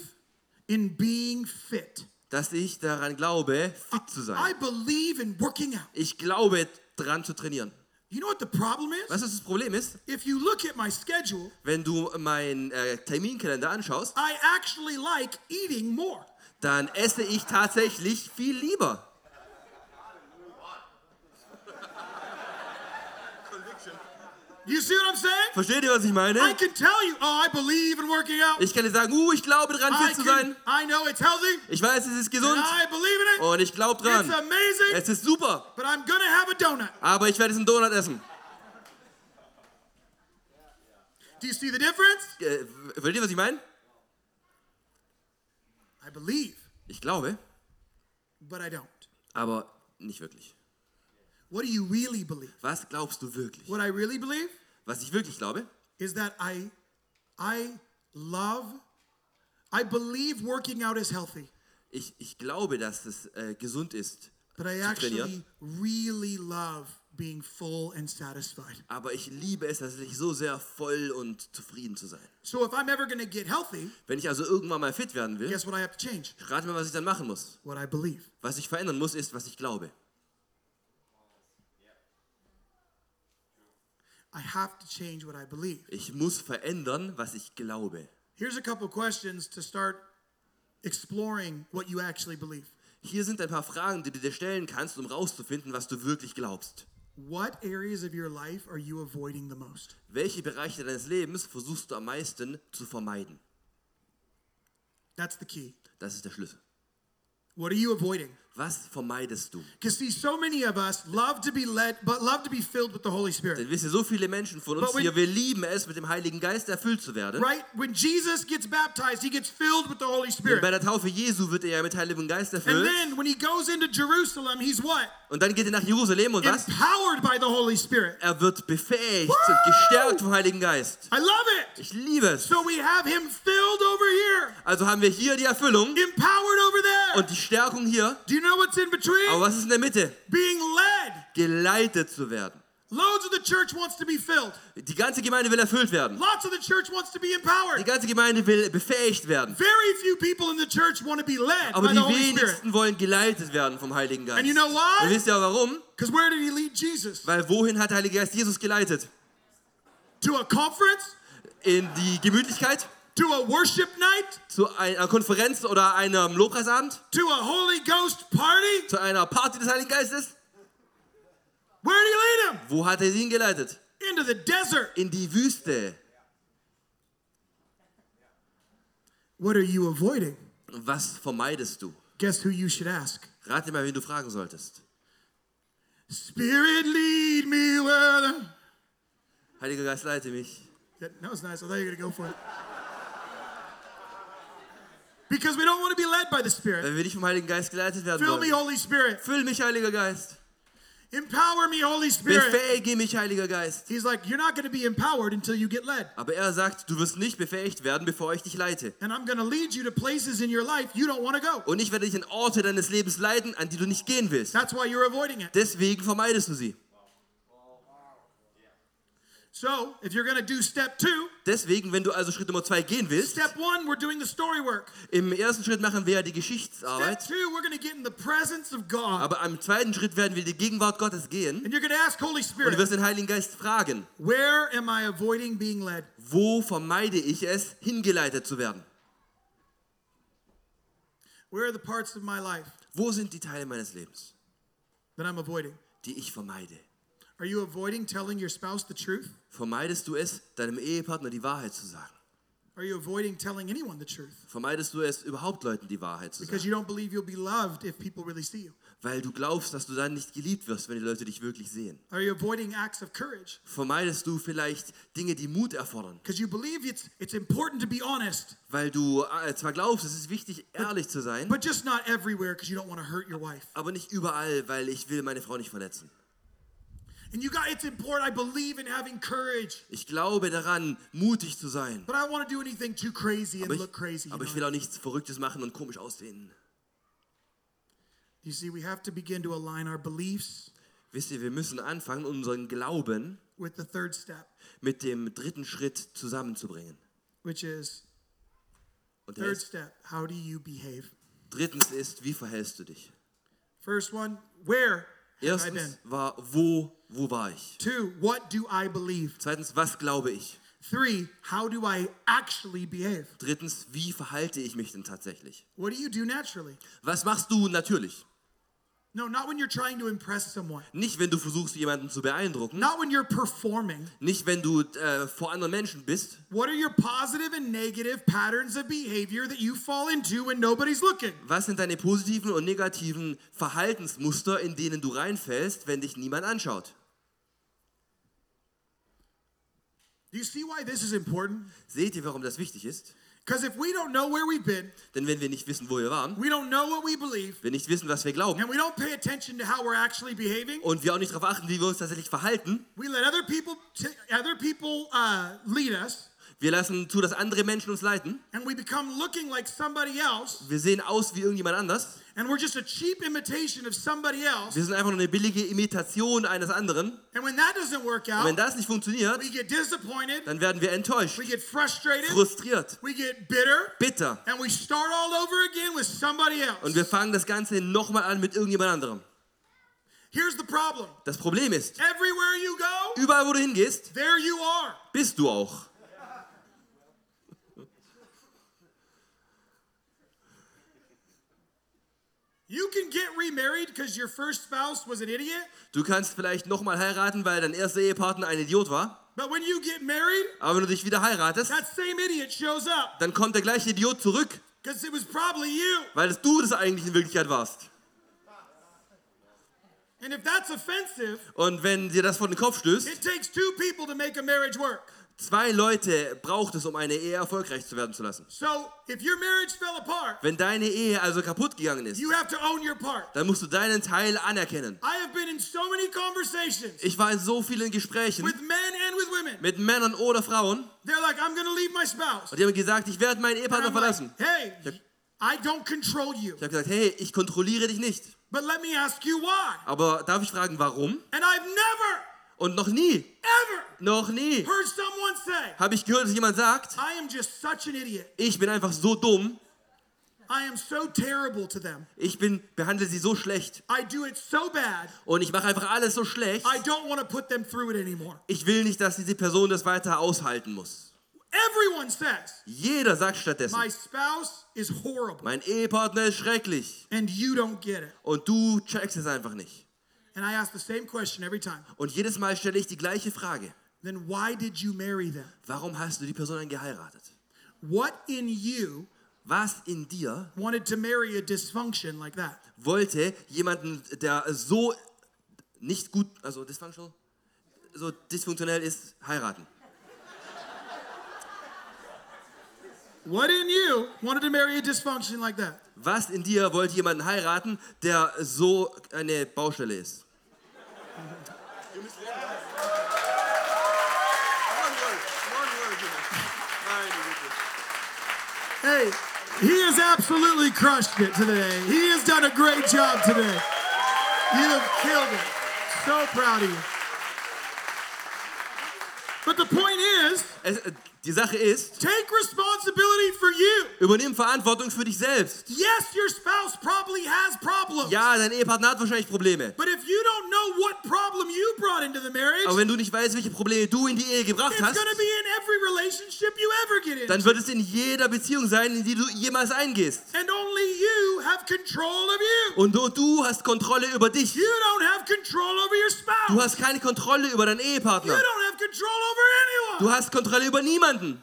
in being fit. dass ich daran glaube, fit zu I sein. believe in working out. Ich glaube, dran zu trainieren. You know what the problem is? Weißt du, was das Problem ist? If you look at my schedule, Wenn du meinen äh, Terminkalender anschaust, I actually like eating more. dann esse ich tatsächlich viel lieber. You see what I'm saying? Versteht ihr, was ich meine? I can tell you, oh, I believe in working out. Ich kann dir sagen, uh, ich glaube dran, fit zu sein. I know it's healthy. Ich weiß, es ist And gesund I believe in it. und ich glaube It's dran. amazing. Es ist super, But I'm gonna have a donut. aber ich werde diesen Donut essen. Do you see the difference? Äh, versteht ihr, was ich meine? I believe, Ich glaube, but I don't. aber nicht wirklich. What do you really believe? Was glaubst du wirklich? What I really believe Was ich wirklich glaube, is that I I love I believe working out is healthy, ich, ich glaube, dass es äh, gesund ist but I zu trainieren. actually really love being full and satisfied. Aber ich liebe es tatsächlich so sehr, voll und zufrieden zu sein. So if I'm ever going to get healthy, Wenn ich also irgendwann mal fit werden will, guess what I have to change? rate mir, was ich dann machen muss. What I believe. Was ich verändern muss, ist, was ich glaube. I have to change what I believe. Ich muss verändern, was ich glaube. Here's a couple questions to start exploring what you actually believe. Hier sind ein paar Fragen, die du dir stellen kannst, um rauszufinden, was du wirklich glaubst. What areas of your life are you avoiding the most? Welche Bereiche deines Lebens versuchst du am meisten zu vermeiden? That's the key. Das ist der Schlüssel. What are you avoiding? Was vermeidest du? Because see, so many of us love to be led, but love to be filled with the Holy Spirit. Denn wisst ihr, so viele Menschen von uns when- hier, wir lieben es, mit dem Heiligen Geist erfüllt zu werden. Right? When Jesus gets baptized, he gets filled with the Holy Denn Spirit. bei der Taufe Jesu wird er mit Heiligem Geist And erfüllt. then when he goes into Jerusalem, he's what? Und dann geht er nach Jerusalem und was? Empowered by the Holy Spirit. Er wird befähigt Woo! und gestärkt vom Heiligen Geist. I love it. Ich liebe es. So we have him filled over here, Also haben wir hier die Erfüllung empowered over there. und die Stärkung hier. Do you know what's in between? Aber was ist in der Mitte? Being led. Geleitet zu werden. Loads of the church wants to be filled. Die ganze Gemeinde will erfüllt werden. Lots of the church wants to be Die empowered. ganze Gemeinde will befähigt werden. Very few people in the church want to be led Aber by die the Holy Spirit. wenigsten wollen geleitet werden vom Heiligen Geist. And you know why? Und wisst ihr warum? Because where did he lead Jesus? Weil wohin hat der Heilige Geist Jesus geleitet? To a conference? In die Gemütlichkeit? To a worship night? Zu einer Konferenz oder einem Lobpreisabend? To a Holy Ghost party? Zu einer Party des Heiligen Geistes? Where did he lead him? Wo hat er sie hingeleitet? Into the desert. In die Wüste. What are you avoiding? Was vermeidest du? Guess who you should ask? Rate mal, wen du fragen solltest. Spirit, lead me where the... Heiliger Geist, leite mich. That was nice. I thought you were going to go for it. Because we don't want to be led by the Spirit. Wenn wir nicht vom Heiligen Geist geleitet werden Fill me, wollen. Holy Spirit. Füll mich, Heiliger Geist. Empower me, Holy Spirit. Befähige mich, Heiliger Geist. He's like, you're not going to be empowered until you get led. Aber er sagt, du wirst nicht befähigt werden, bevor ich dich leite. And I'm going to lead you to places in your life you don't want to go. Und ich werde dich in Orte deines Lebens leiten, an die du nicht gehen willst. That's why you're avoiding it. Deswegen vermeidest du sie. So, if you're going to do step two, Deswegen, wenn du also Schritt Nummer zwei gehen willst, step one, we're doing the story work. im ersten Schritt machen wir ja die Step Geschichtsarbeit, two, we're going to get in the presence of God. aber am zweiten Schritt werden wir in die Gegenwart Gottes gehen And you're going to ask Holy und du Spirit, wirst den Heiligen Geist fragen, where am I avoiding being led? wo vermeide ich es, hingeleitet zu werden? Where are the parts of my life Wo sind die Teile meines Lebens, that I'm avoiding? die ich vermeide? Are you avoiding telling your spouse the truth? Vermeidest du es, deinem Ehepartner die Wahrheit zu sagen? Are you avoiding telling anyone the truth? Vermeidest du es, überhaupt Leuten die Wahrheit zu Because sagen? you don't believe you'll be loved if people really see you. Weil du glaubst, dass du dann nicht geliebt wirst, wenn die Leute dich wirklich sehen. Are you avoiding acts of courage? Vermeidest du vielleicht Dinge, die Mut erfordern? Because you believe it's, it's important to be honest, Weil du äh, zwar glaubst, es ist wichtig, ehrlich zu sein, but just not everywhere because you don't want to hurt your wife. aber nicht überall, weil ich will meine Frau nicht verletzen. Ich glaube daran, mutig zu sein. but I don't want to do anything too crazy and Aber ich, look crazy. you aber ich will auch nichts Verrücktes machen und komisch aussehen. You see, we have to begin to align our beliefs Wisst ihr, wir müssen anfangen, unseren Glauben with the third step, mit dem dritten Schritt zusammenzubringen. which is Und der third ist, step. How do you behave? drittens ist, wie verhältst du dich? First one, where? Erstens war, wo, wo war ich? Two, what do I believe? Zweitens, was glaube ich? Three, how do I actually behave? Drittens, wie verhalte ich mich denn tatsächlich? What do you do naturally? Was machst du natürlich? No, not when you're trying to impress someone. Nicht, wenn du versuchst, jemanden zu beeindrucken. Not when you're performing. Nicht, wenn du äh, vor anderen Menschen bist. What are your positive and negative patterns of behavior that you fall into when nobody's looking? Was sind deine positiven und negativen Verhaltensmuster, in denen du reinfällst, wenn dich niemand anschaut? Do you see why this is important? Seht ihr, warum das wichtig ist? Because if we don't know where we've been, Denn wenn wir nicht wissen, wo wir waren, we don't know what we believe, wir nicht wissen, was wir glauben and we don't pay attention to how we're actually behaving, und wir auch nicht darauf achten, wie wir uns tatsächlich verhalten, we let other people other people uh, lead us, wir lassen zu, dass andere Menschen uns leiten, and we become looking like somebody else, wir sehen aus wie irgendjemand anders, and we're just a cheap imitation of somebody else. wir sind einfach nur eine billige Imitation eines anderen. And when that doesn't work Und wenn out, das nicht funktioniert, we get disappointed, dann werden wir enttäuscht, we get frustrated, frustriert, we get bitter, bitter and we start all over again with somebody und else. wir fangen das Ganze nochmal an mit irgendjemand anderem. Here's the problem Das Problem ist, everywhere you go, überall wo du hingehst, there you are. bist du auch. You can get remarried because your first spouse was an idiot, Du kannst vielleicht nochmal heiraten, weil dein erster Ehepartner ein Idiot war, but when you get married, aber wenn du dich wieder heiratest, that same idiot shows up dann kommt der gleiche Idiot zurück, because it was probably you. weil es du das eigentlich in Wirklichkeit warst. And if that's offensive, Und wenn dir das vor den Kopf stößt, it takes two people to make a marriage work. Zwei Leute braucht es, um eine Ehe erfolgreich zu werden zu lassen. So if your marriage fell apart, Wenn deine Ehe also kaputt gegangen ist, you have to own your part. dann musst du deinen Teil anerkennen. I have been in so many conversations Ich war in so vielen Gesprächen with men and with women. mit Männern oder Frauen They're like, I'm going to leave my spouse. und die haben gesagt, ich werde meinen And Ehepartner I'm like, verlassen. hey, I don't control you, Ich habe gesagt, hey, ich kontrolliere dich nicht. but let me ask you why. Aber darf ich fragen, warum? And I've never, Und noch nie, ever noch nie heard someone say, habe ich gehört, dass jemand sagt, I am just such an idiot. ich bin einfach so dumm, I am so terrible to them. ich bin, behandle sie so schlecht I do it so bad, und ich mache einfach alles so schlecht. I don't want to put them through it anymore. Ich will nicht, dass diese Person das weiter aushalten muss. Everyone says, Jeder sagt stattdessen, my spouse is horrible, mein Ehepartner ist schrecklich and you don't get it. und du checkst es einfach nicht. And I ask the same question every time. Und jedes Mal stelle ich die gleiche Frage. Then why did you marry them? Warum hast du die Person dann geheiratet? What in you Was in dir wanted to marry a dysfunction like that? wollte jemanden, der so nicht gut, also dysfunctional, so dysfunktionell ist, heiraten? What in you wanted to marry a dysfunction like that? Was in dir wollte jemanden heiraten, der so eine Baustelle ist? Hey, he has absolutely crushed it today. He has done a great job today. You have killed it. So proud of you. But the point is, äh, die Sache ist, take responsibility for you. übernimm Verantwortung für dich selbst. Yes, your spouse probably has problems. Ja, dein Ehepartner hat wahrscheinlich Probleme. But if you don't know what problem you brought into the marriage, Aber wenn du nicht weißt, welche Probleme du in die Ehe gebracht it's hast, be in every relationship you ever get dann into. wird es in jeder Beziehung sein, in die du jemals eingehst. And only you have control of you. Und nur du hast Kontrolle über dich. You don't have control over your Du spouse. hast keine Kontrolle über deinen You Ehepartner. don't have control over Du anyone. hast Kontrolle über niemanden.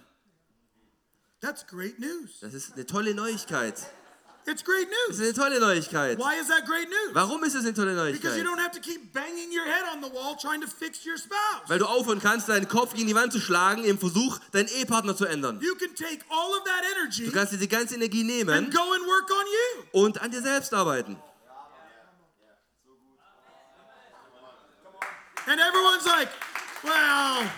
That's great news. Das ist eine tolle Neuigkeit. It's great Das ist news. eine tolle Neuigkeit. Why is that great news? Warum ist es eine tolle Because you Neuigkeit? don't have to keep banging your head on the wall trying to fix your spouse. Weil du aufhören kannst, deinen Kopf gegen die Wand zu schlagen, im Versuch, deinen Ehepartner zu ändern. You can take all of that energy Du kannst dir die ganze Energie and nehmen go and work on you. und an dir selbst arbeiten. And everyone's like, well,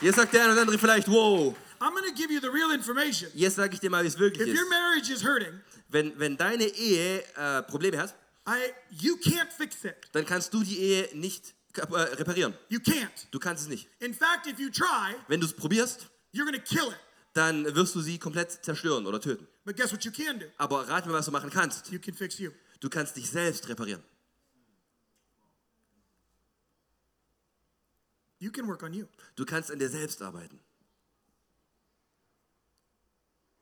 Jetzt sagt der eine oder andere vielleicht, wow, I'm going to give you the real information. jetzt sage ich dir mal, wie es wirklich If your ist. marriage is hurting, Wenn, wenn deine Ehe äh, Probleme hat, I you can't fix it. dann kannst du die Ehe nicht äh, reparieren. You can't. Du kannst es nicht. In fact, if you try, Wenn du es probierst, you're to kill it. dann wirst du sie komplett zerstören oder töten. But guess what you can do? Aber rat mir, was du machen kannst. You can fix you. Du kannst dich selbst reparieren. You can work on you. Du kannst an dir selbst arbeiten.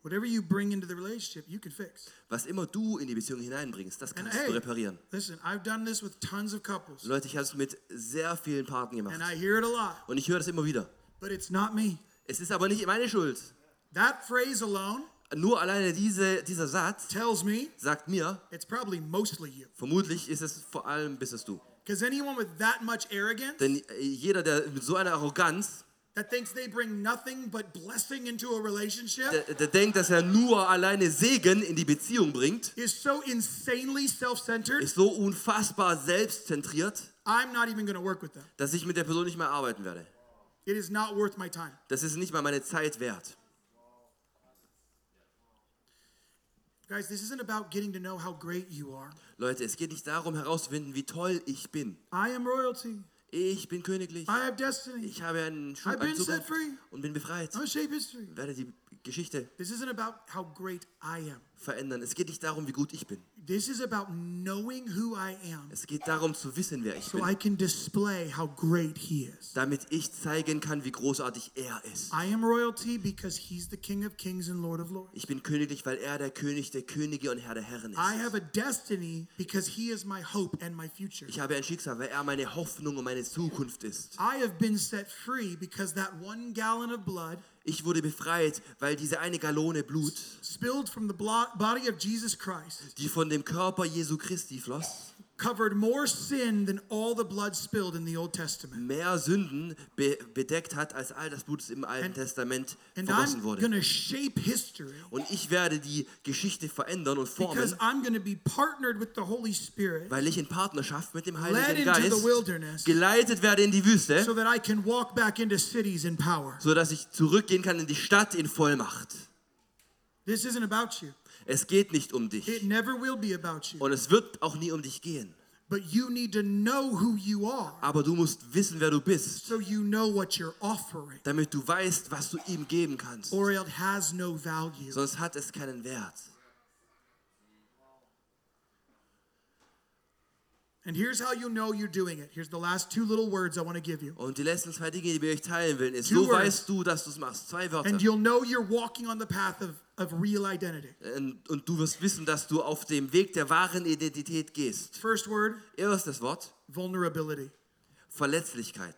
Whatever you bring into the relationship, you can fix. Was immer du in die Beziehung hineinbringst, das kannst hey, du reparieren. listen, I've done this with tons of couples, Leute, ich habe es mit sehr vielen Paaren gemacht. and I hear it a lot, Und ich höre das immer wieder. but it's not me. Es ist aber nicht meine Schuld. That phrase alone Nur alleine diese, dieser Satz tells me sagt mir, it's probably mostly you. vermutlich ist es vor allem bist es du. Because anyone with that much arrogance Denn äh, jeder, der mit so einer Arroganz, that thinks they bring nothing but blessing into a relationship der, der denkt, dass er nur alleine Segen in die Beziehung bringt, is so insanely self-centered. ist so unfassbar selbstzentriert, I'm not even going to work with them. dass ich mit der Person nicht mehr arbeiten werde. It is not worth my time. Das ist nicht mal meine Zeit wert. Guys, this isn't about getting to know how great you are. Leute, es geht nicht darum herauszufinden, wie toll ich bin. I am royalty. Ich bin königlich. I have destiny. Ich habe einen Schub I've been an set Zukunft free. und bin befreit. I'm a shape history. Werde die Geschichte This isn't about how great I am. verändern. Es geht nicht darum, wie gut ich bin. This is about knowing who I am Es geht darum zu wissen, wer ich so bin, I can display how great He is. damit ich zeigen kann, wie großartig er ist. I am royalty because He's the King of kings and Lord of lords. Ich bin königlich, weil er der König der Könige und Herr der Herren I ist. have a destiny because He is my hope and my future. Ich habe ein Schicksal, weil er meine Hoffnung und meine Zukunft ist. I have been set free because that one gallon of blood Ich wurde befreit, weil diese eine Gallone Blut, spilled from the blo- body of Jesus Christ. die von dem Körper Jesu Christi floss, covered more sin than all the blood spilled in the Old Testament. mehr Sünden be bedeckt hat, als all das Blut, das im Alten And- Testament And vergossen I'm wurde. shape history Und ich werde die Geschichte verändern und because formen, I'm going to be partnered with the Holy Spirit weil ich in Partnerschaft mit dem Heiligen Geist geleitet werde in die Wüste, so that I can walk back into cities in power. so dass ich zurückgehen kann in die Stadt in Vollmacht. This isn't about you. Es geht nicht um It dich never will be about you. und es wird auch nie um dich gehen. But you need to know who you are Aber du musst wissen, wer du bist, so you know what you're offering, damit du weißt, was du ihm geben kannst. or it has no value. Sonst hat es keinen Wert. And here's how you know you're doing it. Here's the last two little words I want to give you. Und die letzten zwei Dinge, die wir euch teilen wollen, ist, Two so words. weißt du, dass du es machst. Zwei Wörter. And you'll know you're walking on the path of, of real identity. Und und du wirst wissen, dass du auf dem Weg der wahren Identität gehst. First word Erstes Wort, vulnerability. Verletzlichkeit.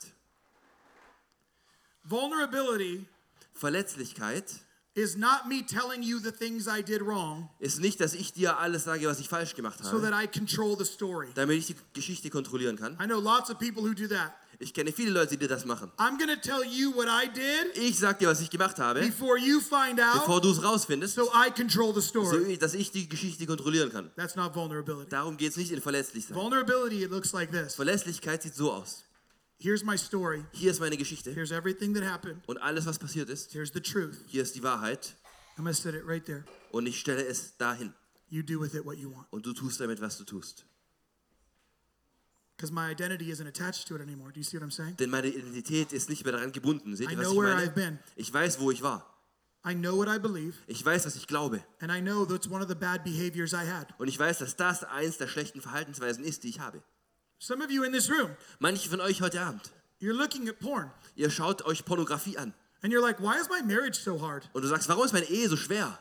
Vulnerability Verletzlichkeit is not me telling you the things I did wrong ist nicht, dass ich dir alles sage, was ich falsch gemacht so that habe, I control the story. damit ich die Geschichte kontrollieren kann. I know lots of people who do that. Ich kenne viele Leute, die das machen. I'm going to tell you what I did Ich sag dir, was ich gemacht habe, before you find bevor out du es rausfindest, so I control the story. so dass ich die Geschichte kontrollieren kann. That's not vulnerability. Darum geht es nicht in Verletzlichkeit. Vulnerability, it looks like this. Verlässlichkeit sieht so aus. Here's my story. Hier ist meine Geschichte Here's everything that happened. und alles, was passiert ist. Here's the truth. Hier ist die Wahrheit I'm to set it right there. und ich stelle es dahin You do with it what you want. und du tust damit, was du tust. because my identity isn't attached to it anymore. Do you see what I'm saying? Denn meine Identität ist nicht mehr daran gebunden. Seht I ihr, was know ich where meine? I've been. Ich weiß, wo ich war. I know what I believe, Ich weiß, was ich glaube. and I know that's one of the bad behaviors I had. Und ich weiß, dass das eins der schlechten Verhaltensweisen ist, die ich habe. Some of you in this room, Manche von euch heute Abend, you're looking at porn, ihr schaut euch Pornografie an. and you're like, why is my marriage so hard? Und du sagst, warum ist meine Ehe so schwer?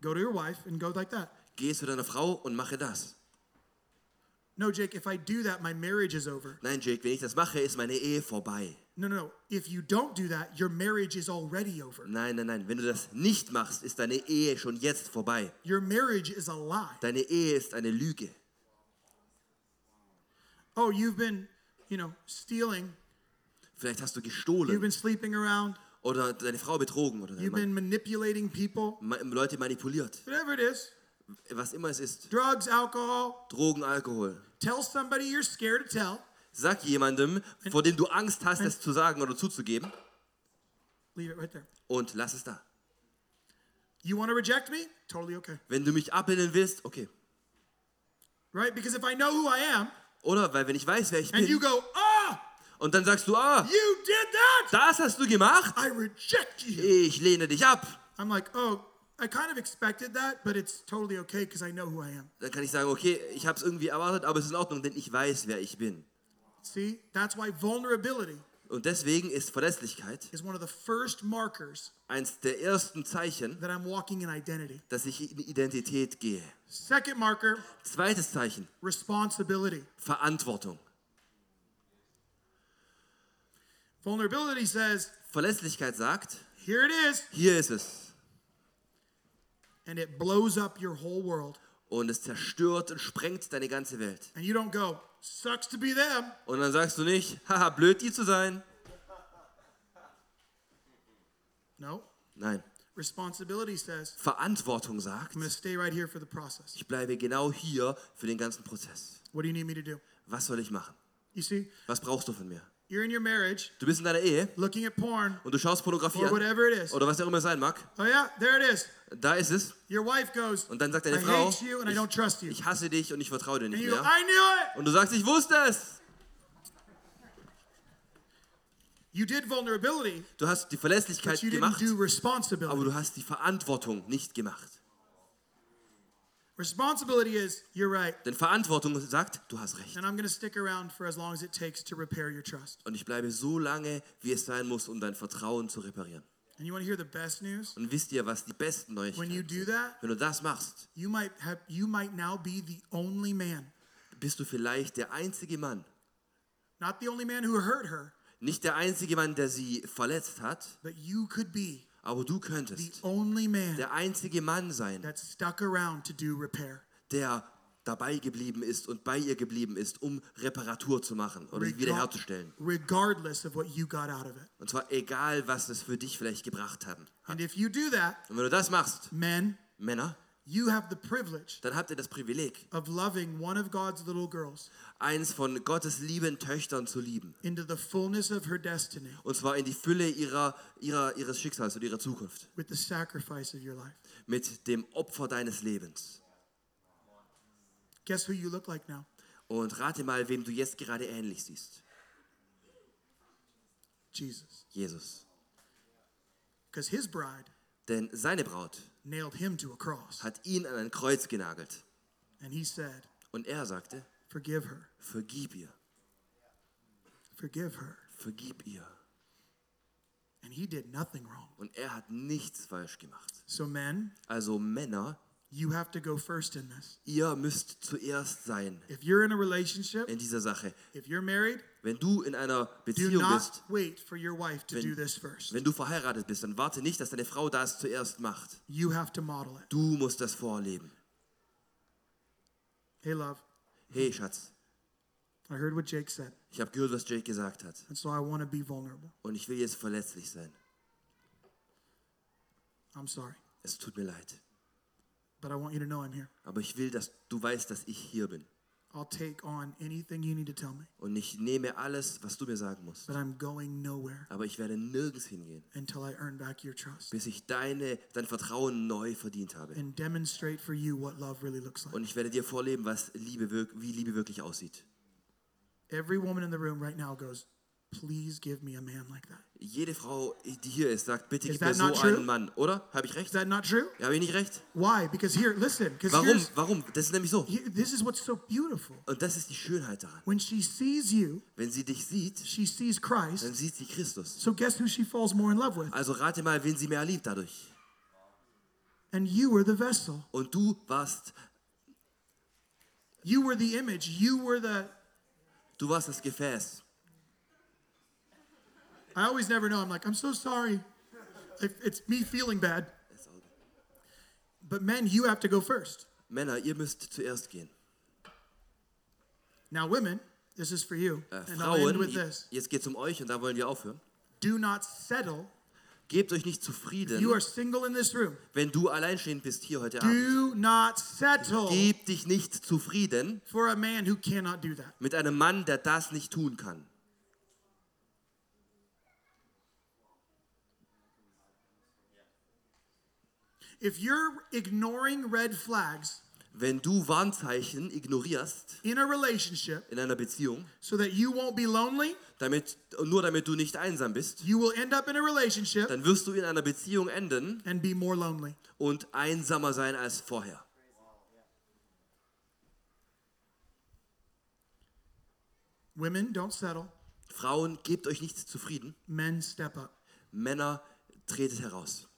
Go to your wife and go like that. Geh zu deiner Frau und mache das. No, Jake, if I do that, my marriage is over. Nein, Jake, wenn ich das mache, ist meine Ehe vorbei. No, no, no. If you don't do that, your marriage is already over. Nein, nein, nein. Wenn du das nicht machst, ist deine Ehe schon jetzt vorbei. Your marriage is a lie. Deine Ehe ist eine Lüge. Oh, you've been, you know, stealing. Vielleicht hast du You've gestohlen been sleeping around. oder deine Frau betrogen oder You've been Mann. manipulating people. Ma- Leute manipuliert. Whatever it is. Was immer es ist. Drugs, alcohol. Drogen, Alkohol. Tell somebody you're scared to tell. Sag jemandem, vor dem du Angst hast, es zu sagen oder zuzugeben Leave it right there. und lass es da. You want to reject me? Totally okay. Wenn du mich ablehnen willst, okay. Right? Because if I know who I am Oder weil wenn ich weiß, wer ich and you bin go, ah, und dann sagst du, ah, you did that, das hast du gemacht, I reject you. ich lehne dich ab. I'm like, oh, I kind of expected that, but it's totally okay because I know who I am. Dann kann ich sagen, okay, ich habe es irgendwie erwartet, aber es ist in Ordnung, denn ich weiß, wer ich bin. See? That's why vulnerability Und deswegen ist Verlässlichkeit is one of the first markers eins der ersten Zeichen, that I'm walking in identity. dass ich in Identität gehe. Second marker, Zweites Zeichen, responsibility. Verantwortung. Vulnerability says, Verlässlichkeit sagt, here it is, hier ist es. And it blows up your whole world. Und es zerstört und sprengt deine ganze Welt. And you don't go, sucks to be them. Und dann sagst du nicht, haha, blöd die zu sein. No. Nein, Responsibility says, Verantwortung sagt, right here for the process. ich bleibe genau hier für den ganzen Prozess. What do you need me to do? Was soll ich machen? You see, Was brauchst du von mir? You're in your marriage, Du bist in deiner Ehe looking at porn, und du schaust Pornografie or whatever it is. oder was auch immer es sein mag. Oh, yeah, there it is. Da ist es. Your wife goes, Und dann sagt I deine Frau, hate you and I ich, don't trust you. ich hasse dich und ich vertraue dir And nicht you go, mehr. I knew it. Und du sagst, ich wusste es. You did vulnerability, Du hast die Verlässlichkeit but you didn't gemacht, do aber responsibility. du hast die Verantwortung nicht gemacht. Responsibility is, you're right. Denn Verantwortung sagt, du hast recht. And I'm going to stick around for as long as it takes to repair your trust. Und ich bleibe so lange, wie es sein muss, um dein Vertrauen zu reparieren. And you want to hear the best news? Und wisst ihr, was die besten When you Neuigkeiten do that, Wenn du das machst, you might have you might now be the only man. bist du vielleicht der einzige Mann, Not the only man who hurt her, nicht der einzige Mann, der sie verletzt hat, but you could be aber du the könntest only man der einzige Mann sein, that stuck around to do repair. der dabei geblieben ist und bei ihr geblieben ist, um Reparatur zu machen oder sie Regar- wiederherzustellen. regardless of what you got out of it. Und zwar egal, was es für dich vielleicht gebracht haben. And if you do that, Und wenn du das machst, men, Männer, you have the privilege dann habt ihr das Privileg, of loving one of God's little girls eins von Gottes lieben Töchtern zu lieben. into the fullness of her destiny Und zwar in die Fülle ihrer, ihrer, ihres Schicksals und ihrer Zukunft. with the sacrifice of your life. Mit dem Opfer deines Lebens. Guess who you look like now? Und rate mal, wem du jetzt gerade ähnlich siehst. Jesus. Jesus. Because his bride Denn seine Braut nailed him to a cross. hat ihn an ein Kreuz genagelt. And he said, Und er sagte, Forgive her. vergib ihr, Forgive her. vergib ihr. And he did nothing wrong. Und er hat nichts falsch gemacht. So, men, Also Männer, you have to go first in this. ihr müsst zuerst sein If you're in a relationship, in dieser Sache. if you're married, Wenn du in einer do Beziehung not bist, wait for your wife to Wenn- do this first. wenn du verheiratet bist, dann warte nicht, dass deine Frau das zuerst macht. You have to model it. Du musst das vorleben. Hey, love, Hey Schatz, I heard what Jake said, ich habe gehört, was Jake gesagt hat. and so I want to be vulnerable. Und ich will jetzt verletzlich sein. I'm sorry, Es tut mir leid. But I want you to know I'm here. Aber ich will, dass du weißt, dass ich hier bin. I'll take on anything you need to tell me. Und ich nehme alles, was du mir sagen musst. But I'm going nowhere Aber ich werde nirgends hingehen, until I earn back your trust bis ich deine, dein Vertrauen neu verdient habe. and demonstrate for you what love really looks like. Und ich werde dir vorleben, was Liebe wie Liebe wirklich aussieht. Every woman in the room right now goes, Please give me a man like that. Jede Frau, die hier ist, sagt, bitte Is gib mir so true? einen Mann, oder? Habe ich recht? Is that not true? Ja, habe ich nicht recht? Why? Because here, listen, because Warum? Warum? Das ist nämlich so. here, this is what's so beautiful. Und das ist die Schönheit daran. When she sees you, Wenn sie dich sieht, she sees dann Christ. sieht sie Christus. So guess who she falls more in love with? Also rate mal, wen sie mehr liebt dadurch. And you were the vessel. Und du warst, You were the image. You were the. du warst das Gefäß. I always never know. I'm like, I'm so sorry. It's me feeling bad. But men, you have to go first. Männer, ihr müsst zuerst gehen. Now, women, this is for you. Äh, And I'll end Frauen, with this. jetzt geht es um euch und da wollen wir aufhören. Do not settle. Gebt euch nicht You zufrieden, are single in this room. wenn du alleinstehend bist hier heute Abend. Do not settle Gib dich nicht zufrieden for a man who cannot do that. mit einem Mann, der das nicht tun kann. If you're ignoring red flags Wenn du Warnzeichen ignorierst in a relationship in einer Beziehung, so that you won't be lonely, damit, nur damit du nicht einsam bist, you will end up in a relationship dann wirst du in einer Beziehung enden and be more lonely. und einsamer sein als vorher. Women, don't settle. Frauen, gebt euch nicht zufrieden. Men, step up. Männer, tretet heraus.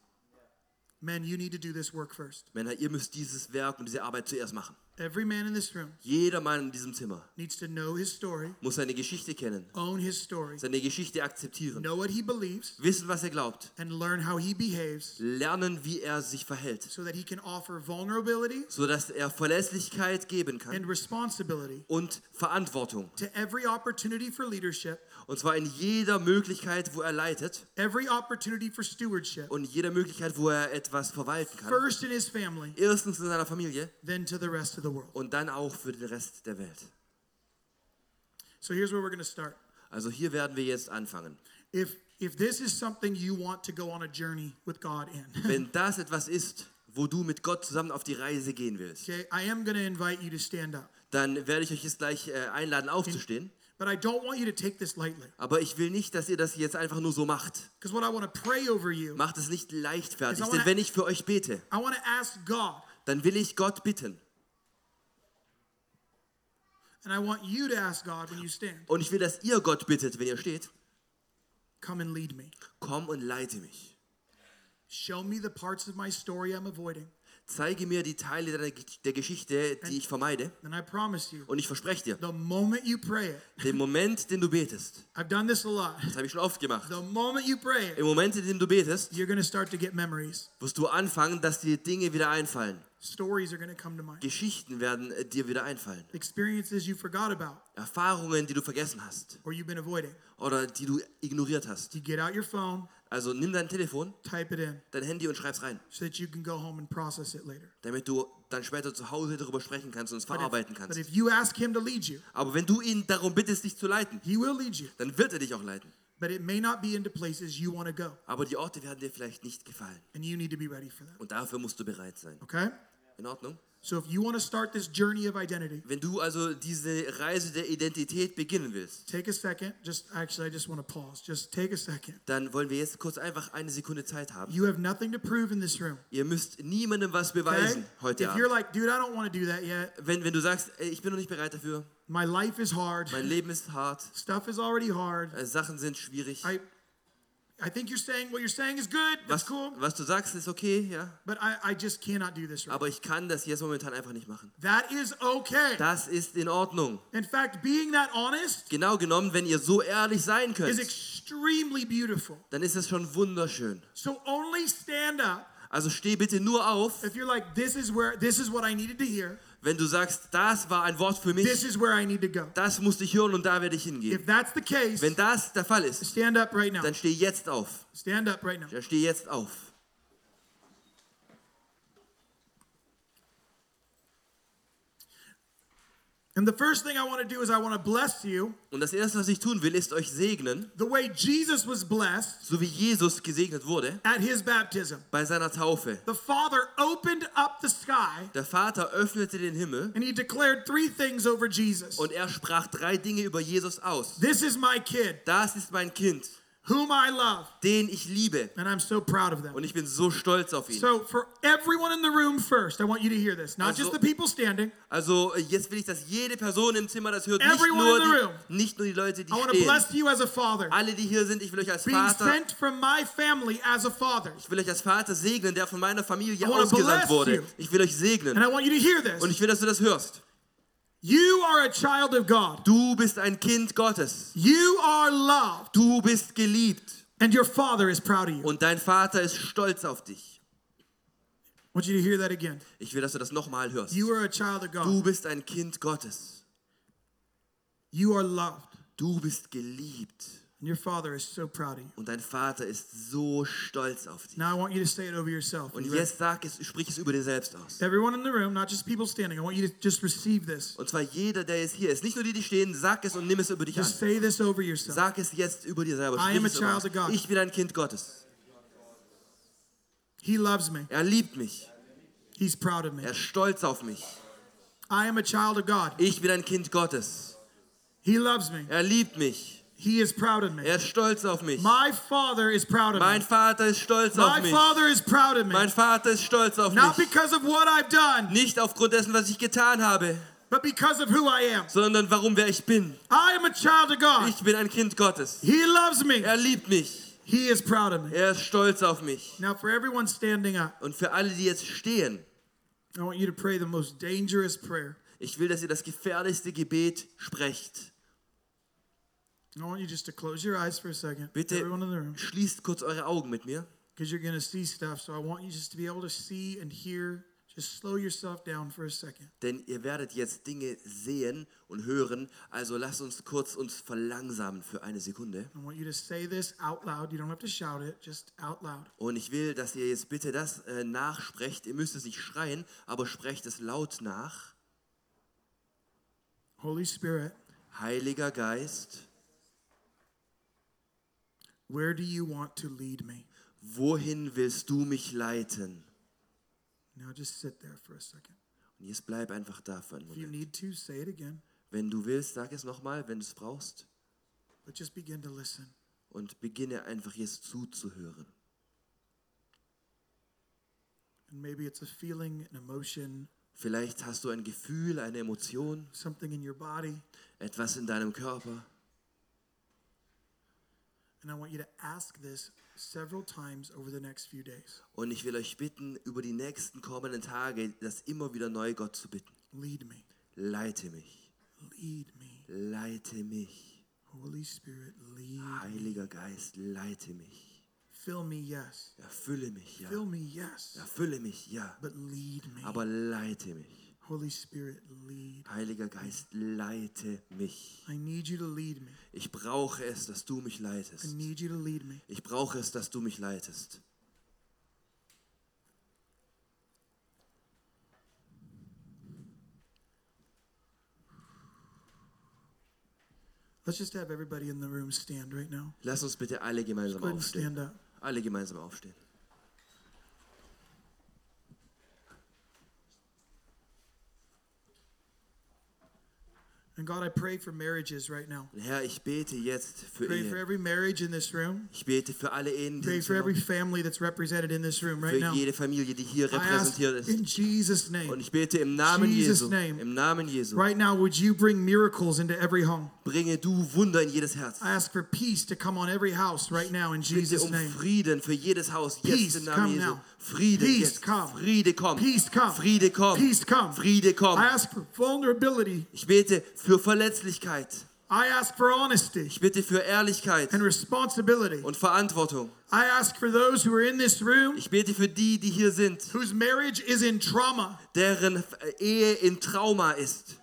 Men, you need to do this work first. Männer, ihr müsst dieses Werk und diese Arbeit zuerst machen. Every man in this room Jeder Mann in diesem Zimmer needs to know his story, muss seine Geschichte kennen, own his story, seine Geschichte akzeptieren, know what he believes, wissen, was er glaubt, and learn how he behaves lernen, wie er sich verhält, so that he can offer vulnerability sodass er Verlässlichkeit geben kann and responsibility und Verantwortung. to every opportunity for leadership, Und zwar in jeder Möglichkeit, wo er leitet every opportunity for stewardship, und jeder Möglichkeit, wo er etwas verwalten kann. first in his family, Erstens in seiner Familie then to the rest of the world. und dann auch für den Rest der Welt. So here's where we're going to start. Also hier werden wir jetzt anfangen. If if this is something you want to go on a journey with God in, [laughs] Wenn das etwas ist, wo du mit Gott zusammen auf die Reise gehen willst, okay, I am going to invite you to stand up. dann werde ich euch jetzt gleich äh, einladen, aufzustehen. But I don't want you to take this lightly. Aber ich will nicht, dass ihr das jetzt einfach nur so macht. Because what I want to pray over you, Macht es nicht leichtfertig. Denn wenn ich für euch bete, I want to ask God, dann will ich Gott bitten. and I want you to ask God when you stand, Und ich will, dass ihr Gott bittet, wenn ihr steht. come and lead me. Komm und leite mich. Show me the parts of my story I'm avoiding. Zeige mir die Teile der, der Geschichte, die ich vermeide. And I promise you, Und ich verspreche dir, it, den Moment, den du betest, das habe ich schon oft gemacht. It, Im Moment, in dem du betest, wirst du anfangen, dass dir Dinge wieder einfallen. Stories are going to come to mind. Geschichten werden äh, dir wieder einfallen. Experiences you forgot about Erfahrungen, die du vergessen hast or you've been avoiding. oder die du ignoriert hast. You get out your phone, Also nimm dein Telefon, type it in dein Handy und schreib's rein, so that you can go home and process it later. damit du dann später zu Hause darüber sprechen kannst und es But verarbeiten if, but kannst. if you ask him to lead you, Aber wenn du ihn darum bittest, dich zu leiten, he will lead you. dann wird er dich auch leiten. But it may not be into places you want to go. Aber die Orte werden dir vielleicht nicht gefallen. And you need to be ready for that. Und dafür musst du bereit sein. Okay? In Ordnung? So if you want to start this journey of identity, Wenn du also diese Reise der Identität beginnen willst, take a second. Just actually, I just want to pause. Just take a second. dann wollen wir jetzt kurz einfach eine Sekunde Zeit haben. You have nothing to prove in this room. Ihr müsst niemandem was Okay? beweisen heute If you're Abend. like, dude, I don't want to do that yet. Wenn, wenn du sagst, ich bin noch nicht bereit dafür, My life is hard. mein Leben ist hart, Stuff is already hard. äh, Sachen sind schwierig. I, I think you're saying what you're saying is good. That's Was, cool. was du sagst, ist okay, ja. But I, I just cannot do this right. Aber ich kann das jetzt momentan einfach nicht machen. That is okay. Das ist in Ordnung. In fact, being that honest Genau genommen, wenn ihr so ehrlich sein is könnt, extremely beautiful. dann ist es schon wunderschön. So only stand up Also steh bitte nur auf, if you're like, this is where this is what I needed to hear. Wenn du sagst, das war ein Wort für This mich, is where I need to go. das musste ich hören und da werde ich hingehen. If that's the case, Wenn das der Fall ist, stand up right now. dann steh jetzt auf. Stand up right now. Ja, steh jetzt auf. And the first thing I want to do is I want to bless you Und das erste, was ich tun will, ist euch segnen, the way Jesus was blessed so wie Jesus gesegnet wurde at his baptism. bei seiner Taufe. The Father opened up the sky Der Vater öffnete den Himmel and he declared three things over Jesus. und er sprach drei Dinge über Jesus aus. This is my kid, Das ist mein Kind, whom I love, den ich liebe. and I'm so proud of them. Und ich bin so stolz auf ihn. So, for everyone in the room first, I want you to hear this. Not just Also- the people standing. Also jetzt will ich, dass jede Person im Zimmer das hört. Nicht Everyone nur, in the room. die, nicht nur die Leute, die I want to stehen. bless you as a father, Alle, die hier sind, ich will euch als being Vater, sent from my family as a father. ich will euch als Vater segnen, der von meiner Familie ausgesandt wurde. you. Ich will euch And segnen. I want you to hear Und this. ich will, dass du das hörst. You are a child of God. Du bist ein Kind Gottes. You are loved, Du bist geliebt. and your father is proud of you. Und dein Vater ist stolz auf dich. I want you to hear that again. Ich will, dass du das nochmal hörst. You are a child of God. Du bist ein Kind Gottes. You are loved, Du bist geliebt. And your father is so proud of you. Und dein Vater ist so stolz auf dich. Now I want you to say it over yourself. Are Und jetzt sag es, sprich es über dir selbst aus. Everyone in the room, not just people standing, I want you to just receive this. Und zwar jeder, der jetzt hier ist. Nicht nur die, die stehen, sag es und nimm es über dich Just an. say this over yourself. Sag es jetzt über dir selber. I Sprich am a child of God. Ich bin ein Kind Gottes. He loves me. Er liebt mich. He's proud of me. Er ist stolz auf mich. I am a child of God. Ich bin ein Kind Gottes. He loves me. Er liebt mich. He is proud of me. Er ist stolz auf mich. My father is proud of Mein me. Vater ist stolz auf My mich. father is proud of me. Mein Vater ist stolz auf Not mich. because of what I've done, Nicht aufgrund dessen, was ich getan habe, but because of who I am. sondern warum wer ich bin. I am a child of God. Ich bin ein Kind Gottes. He loves me. Er liebt mich. He is proud of me. Er ist stolz auf mich. Now, for everyone standing up, Und für alle, die jetzt stehen, I want you to pray the most dangerous prayer. ich will, dass ihr das gefährlichste Gebet sprecht. I want you just to close your eyes for a second. Bitte schließt kurz eure Augen mit mir. Because you're going to see stuff. So I want you just to be able to see and hear. Just slow yourself down for a second. Denn ihr werdet jetzt Dinge sehen und hören. Also lasst uns kurz uns verlangsamen für eine Sekunde. I want you to say this out loud. You don't have to shout it, just out loud. Und ich will, dass ihr jetzt bitte das äh, nachsprecht. Ihr müsst es nicht schreien, aber sprecht es laut nach. Holy Spirit, Heiliger Geist, where do you want to lead me? wohin willst du mich leiten? Now just sit there for a second. Und jetzt bleib einfach da für einen If you Moment. need to, say it again, Wenn du willst, sag es nochmal, wenn du es brauchst. but just begin to listen. Und beginne einfach jetzt zuzuhören. And maybe it's a feeling, an emotion, Vielleicht hast du ein Gefühl, eine Emotion, something in your body, etwas in deinem Körper. and I want you to ask this several times over the next few days. Und ich will euch bitten, über die nächsten kommenden Tage das immer wieder neu Gott zu bitten. Lead me, Leite mich, lead me. leite mich. Holy Spirit, lead. Heiliger Geist, leite mich. Fill me, yes. Erfülle mich, ja. Fill me, yes. Erfülle mich, ja. But lead me. Aber leite mich. Holy Spirit, lead. Heiliger Geist, leite mich. I need you to lead me. Ich brauche es, dass du mich I leitest. need you to lead me. Ich brauche es, dass du mich leitest. Let's just have everybody in the room stand right now. Lass uns bitte alle gemeinsam aufstehen. Alle gemeinsam aufstehen. And God, I pray for marriages right now. Herr, ich bete jetzt für Pray for every marriage in this room. Ich bete für alle Ehen, Pray for every family that's represented in this room right für now. jede Familie, die hier I ask repräsentiert ist. in Jesus' name. Und ich bete im Namen Jesus' Jesu, name. im Namen Jesu, Right now, would you bring miracles into every home? bringe du Wunder in jedes Herz. I ask for peace to come on every house right now in Bitte Jesus' um name. Frieden für jedes Haus, Peace, jetzt im Namen come Jesu. now. Friede Peace, jetzt. come. Friede komm. Peace, come. Friede komm. Peace, come. Friede komm. I ask for vulnerability. Ich bete für Verletzlichkeit. I ask for honesty Ich bitte für Ehrlichkeit and responsibility. und Verantwortung. I ask for those who are in this room Ich bete für die, die hier sind, whose marriage is in trauma. deren Ehe in Trauma ist.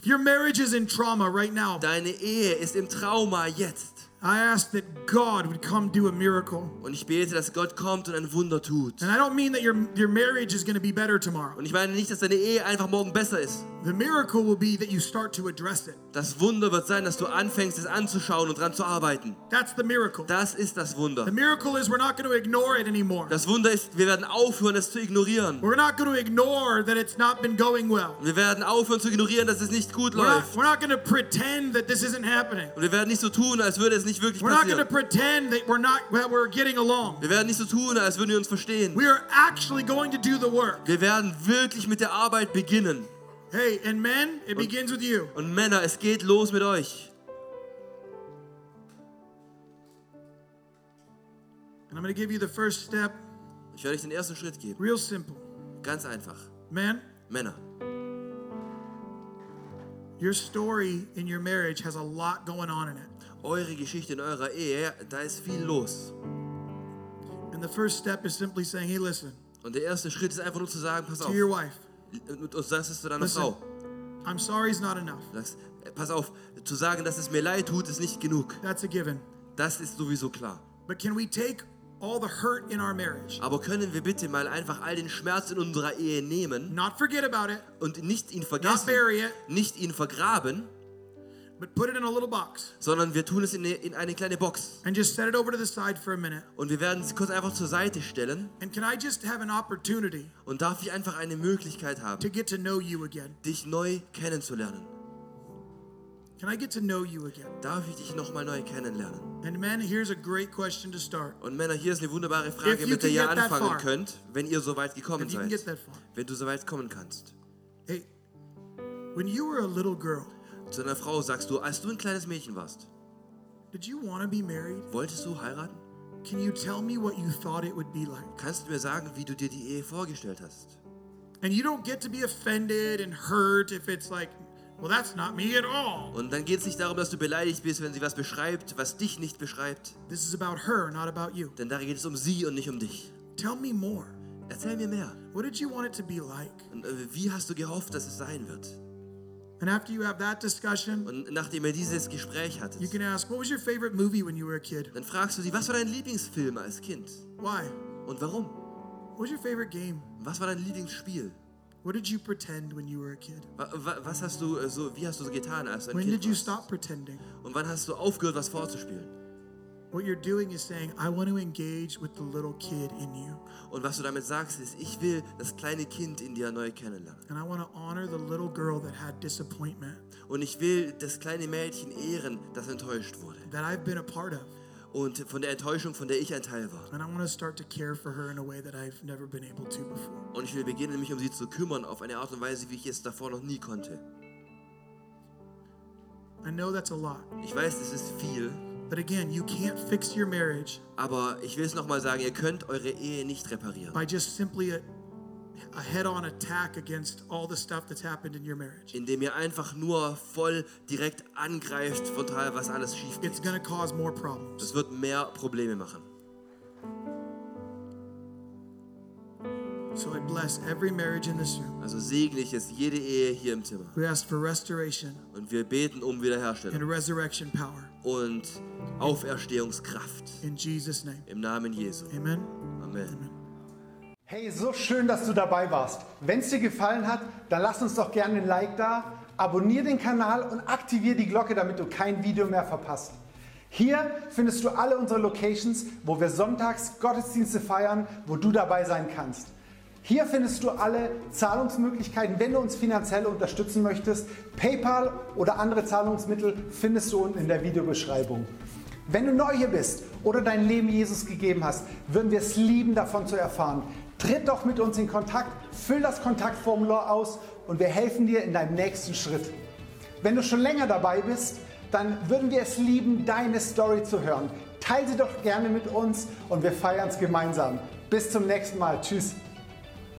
If your marriage is in trauma right now, Deine Ehe ist im Trauma jetzt. I ask that God would come do a miracle. Und ich bete, dass Gott kommt und ein Wunder tut. And I don't mean that your, your marriage is going to be better tomorrow. Und ich meine nicht, dass deine Ehe einfach morgen besser ist. The miracle will be that you start to address it. Das Wunder wird sein, dass du anfängst, es anzuschauen und dran zu arbeiten. That's the miracle. Das ist das Wunder. The miracle is we're not going to ignore it anymore. Das Wunder ist, wir werden aufhören, es zu ignorieren. We're not going to ignore that it's not been going well. Wir werden aufhören zu ignorieren, dass es nicht gut We're not, läuft. we're not going to pretend that this isn't happening. Und wir werden nicht so tun, als würde es nicht wirklich We're not going to passieren. pretend that we're not that we're getting along. Wir werden nicht so tun, als würden wir uns verstehen. We are actually going to do the work. Wir werden wirklich mit der Arbeit beginnen. Hey, and men, it begins with you. Und Männer, es geht los mit euch. And I'm going to give you the first step, Ich werde euch den ersten Schritt geben. real simple. Ganz einfach. Men, Männer, your story in your marriage has a lot going on in it. Eure Geschichte in eurer Ehe, da ist viel los. And the first step is simply saying, hey, listen, Und der erste Schritt ist einfach nur zu sagen, pass to auf. your wife, Und sagst es zu deiner Listen. Frau. I'm sorry is not enough. Sagst, äh, pass auf, zu sagen, dass es mir leid tut, ist nicht genug. That's a given. Das ist sowieso klar. But can we take all the hurt in our marriage, Aber können wir bitte mal einfach all den Schmerz in unserer Ehe nehmen not forget about it, und nicht ihn not vergessen, bury it, nicht ihn vergraben, but put it in a little box sondern wir tun es in eine, in eine kleine Box. and just set it over to the side for a minute? Und wir werden es kurz einfach zur Seite stellen. And can I just have an opportunity Und darf ich einfach eine Möglichkeit haben, to get to know you again? dich neu kennenzulernen? Can I get to know you again? Darf ich dich nochmal neu kennenlernen? And men, here's a great question to start. Und Männer, hier ist eine wunderbare Frage, mit der ihr anfangen far. könnt, wenn ihr so weit gekommen seid. Wenn du so weit kommen kannst. Hey, when you were a little girl, Zu deiner Frau sagst du, als du ein kleines Mädchen warst, did you want to be married? wolltest du heiraten? Can you tell me what you thought it would be like? Kannst du mir sagen, wie du dir die Ehe vorgestellt hast? And you don't get to be offended and hurt if it's like, well, that's not me at all. Und dann geht es nicht darum, dass du beleidigt bist, wenn sie was beschreibt, was dich nicht beschreibt. This is about her, not about you. Denn da geht es um sie und nicht um dich. Tell me more. Erzähl mir mehr. What did you want it to be like? Und äh, wie hast du gehofft, dass es sein wird? And after you have that discussion, Und nachdem ihr dieses Gespräch you hattet, can ask, what was your favorite movie when you were a kid? dann fragst du sie, was war dein Lieblingsfilm als Kind? Why? Und warum? What was your favorite game? Was war dein Lieblingsspiel? What did you pretend when you were a kid? Wa- wa- Was hast du äh, so, wie hast du so getan, als ein When Kind did you warst? stop pretending? Und wann hast du aufgehört, was vorzuspielen? What you're doing is saying, I want to engage with the little kid in you. Und was du damit sagst, ist, ich will das kleine Kind in dir neu kennenlernen. And I want to honor the little girl that had disappointment Und ich will das kleine Mädchen ehren, das enttäuscht wurde. that I've been a part of. Und von der Enttäuschung, von der ich ein Teil war. And I want to start to care for her in a way that I've never been able to before. Und ich will beginnen, mich um sie zu kümmern auf eine Art und Weise, wie ich es davor noch nie konnte. I know that's a lot. Ich weiß, das ist viel, But again, you can't fix your marriage aber ich will es nochmal sagen, ihr könnt eure Ehe nicht reparieren. by just simply a, a head on attack against all the stuff that's happened in your marriage. Indem ihr einfach nur voll direkt angreift, frontal, was alles schief It's geht. going to cause more problems. Das wird mehr Probleme machen. So I bless every marriage in this room. Also segne ich es jede Ehe hier im Zimmer. We ask for restoration Und wir beten um Wiederherstellung and resurrection power. Und Auferstehungskraft. In Jesus' name. Im Namen Jesu. Amen. Amen. Hey, so schön, dass du dabei warst. Wenn es dir gefallen hat, dann lass uns doch gerne ein Like da, abonniere den Kanal und aktiviere die Glocke, damit du kein Video mehr verpasst. Hier findest du alle unsere Locations, wo wir sonntags Gottesdienste feiern, wo du dabei sein kannst. Hier findest du alle Zahlungsmöglichkeiten, wenn du uns finanziell unterstützen möchtest. PayPal oder andere Zahlungsmittel findest du unten in der Videobeschreibung. Wenn du neu hier bist oder dein Leben Jesus gegeben hast, würden wir es lieben, davon zu erfahren. Tritt doch mit uns in Kontakt, füll das Kontaktformular aus und wir helfen dir in deinem nächsten Schritt. Wenn du schon länger dabei bist, dann würden wir es lieben, deine Story zu hören. Teile sie doch gerne mit uns und wir feiern es gemeinsam. Bis zum nächsten Mal. Tschüss.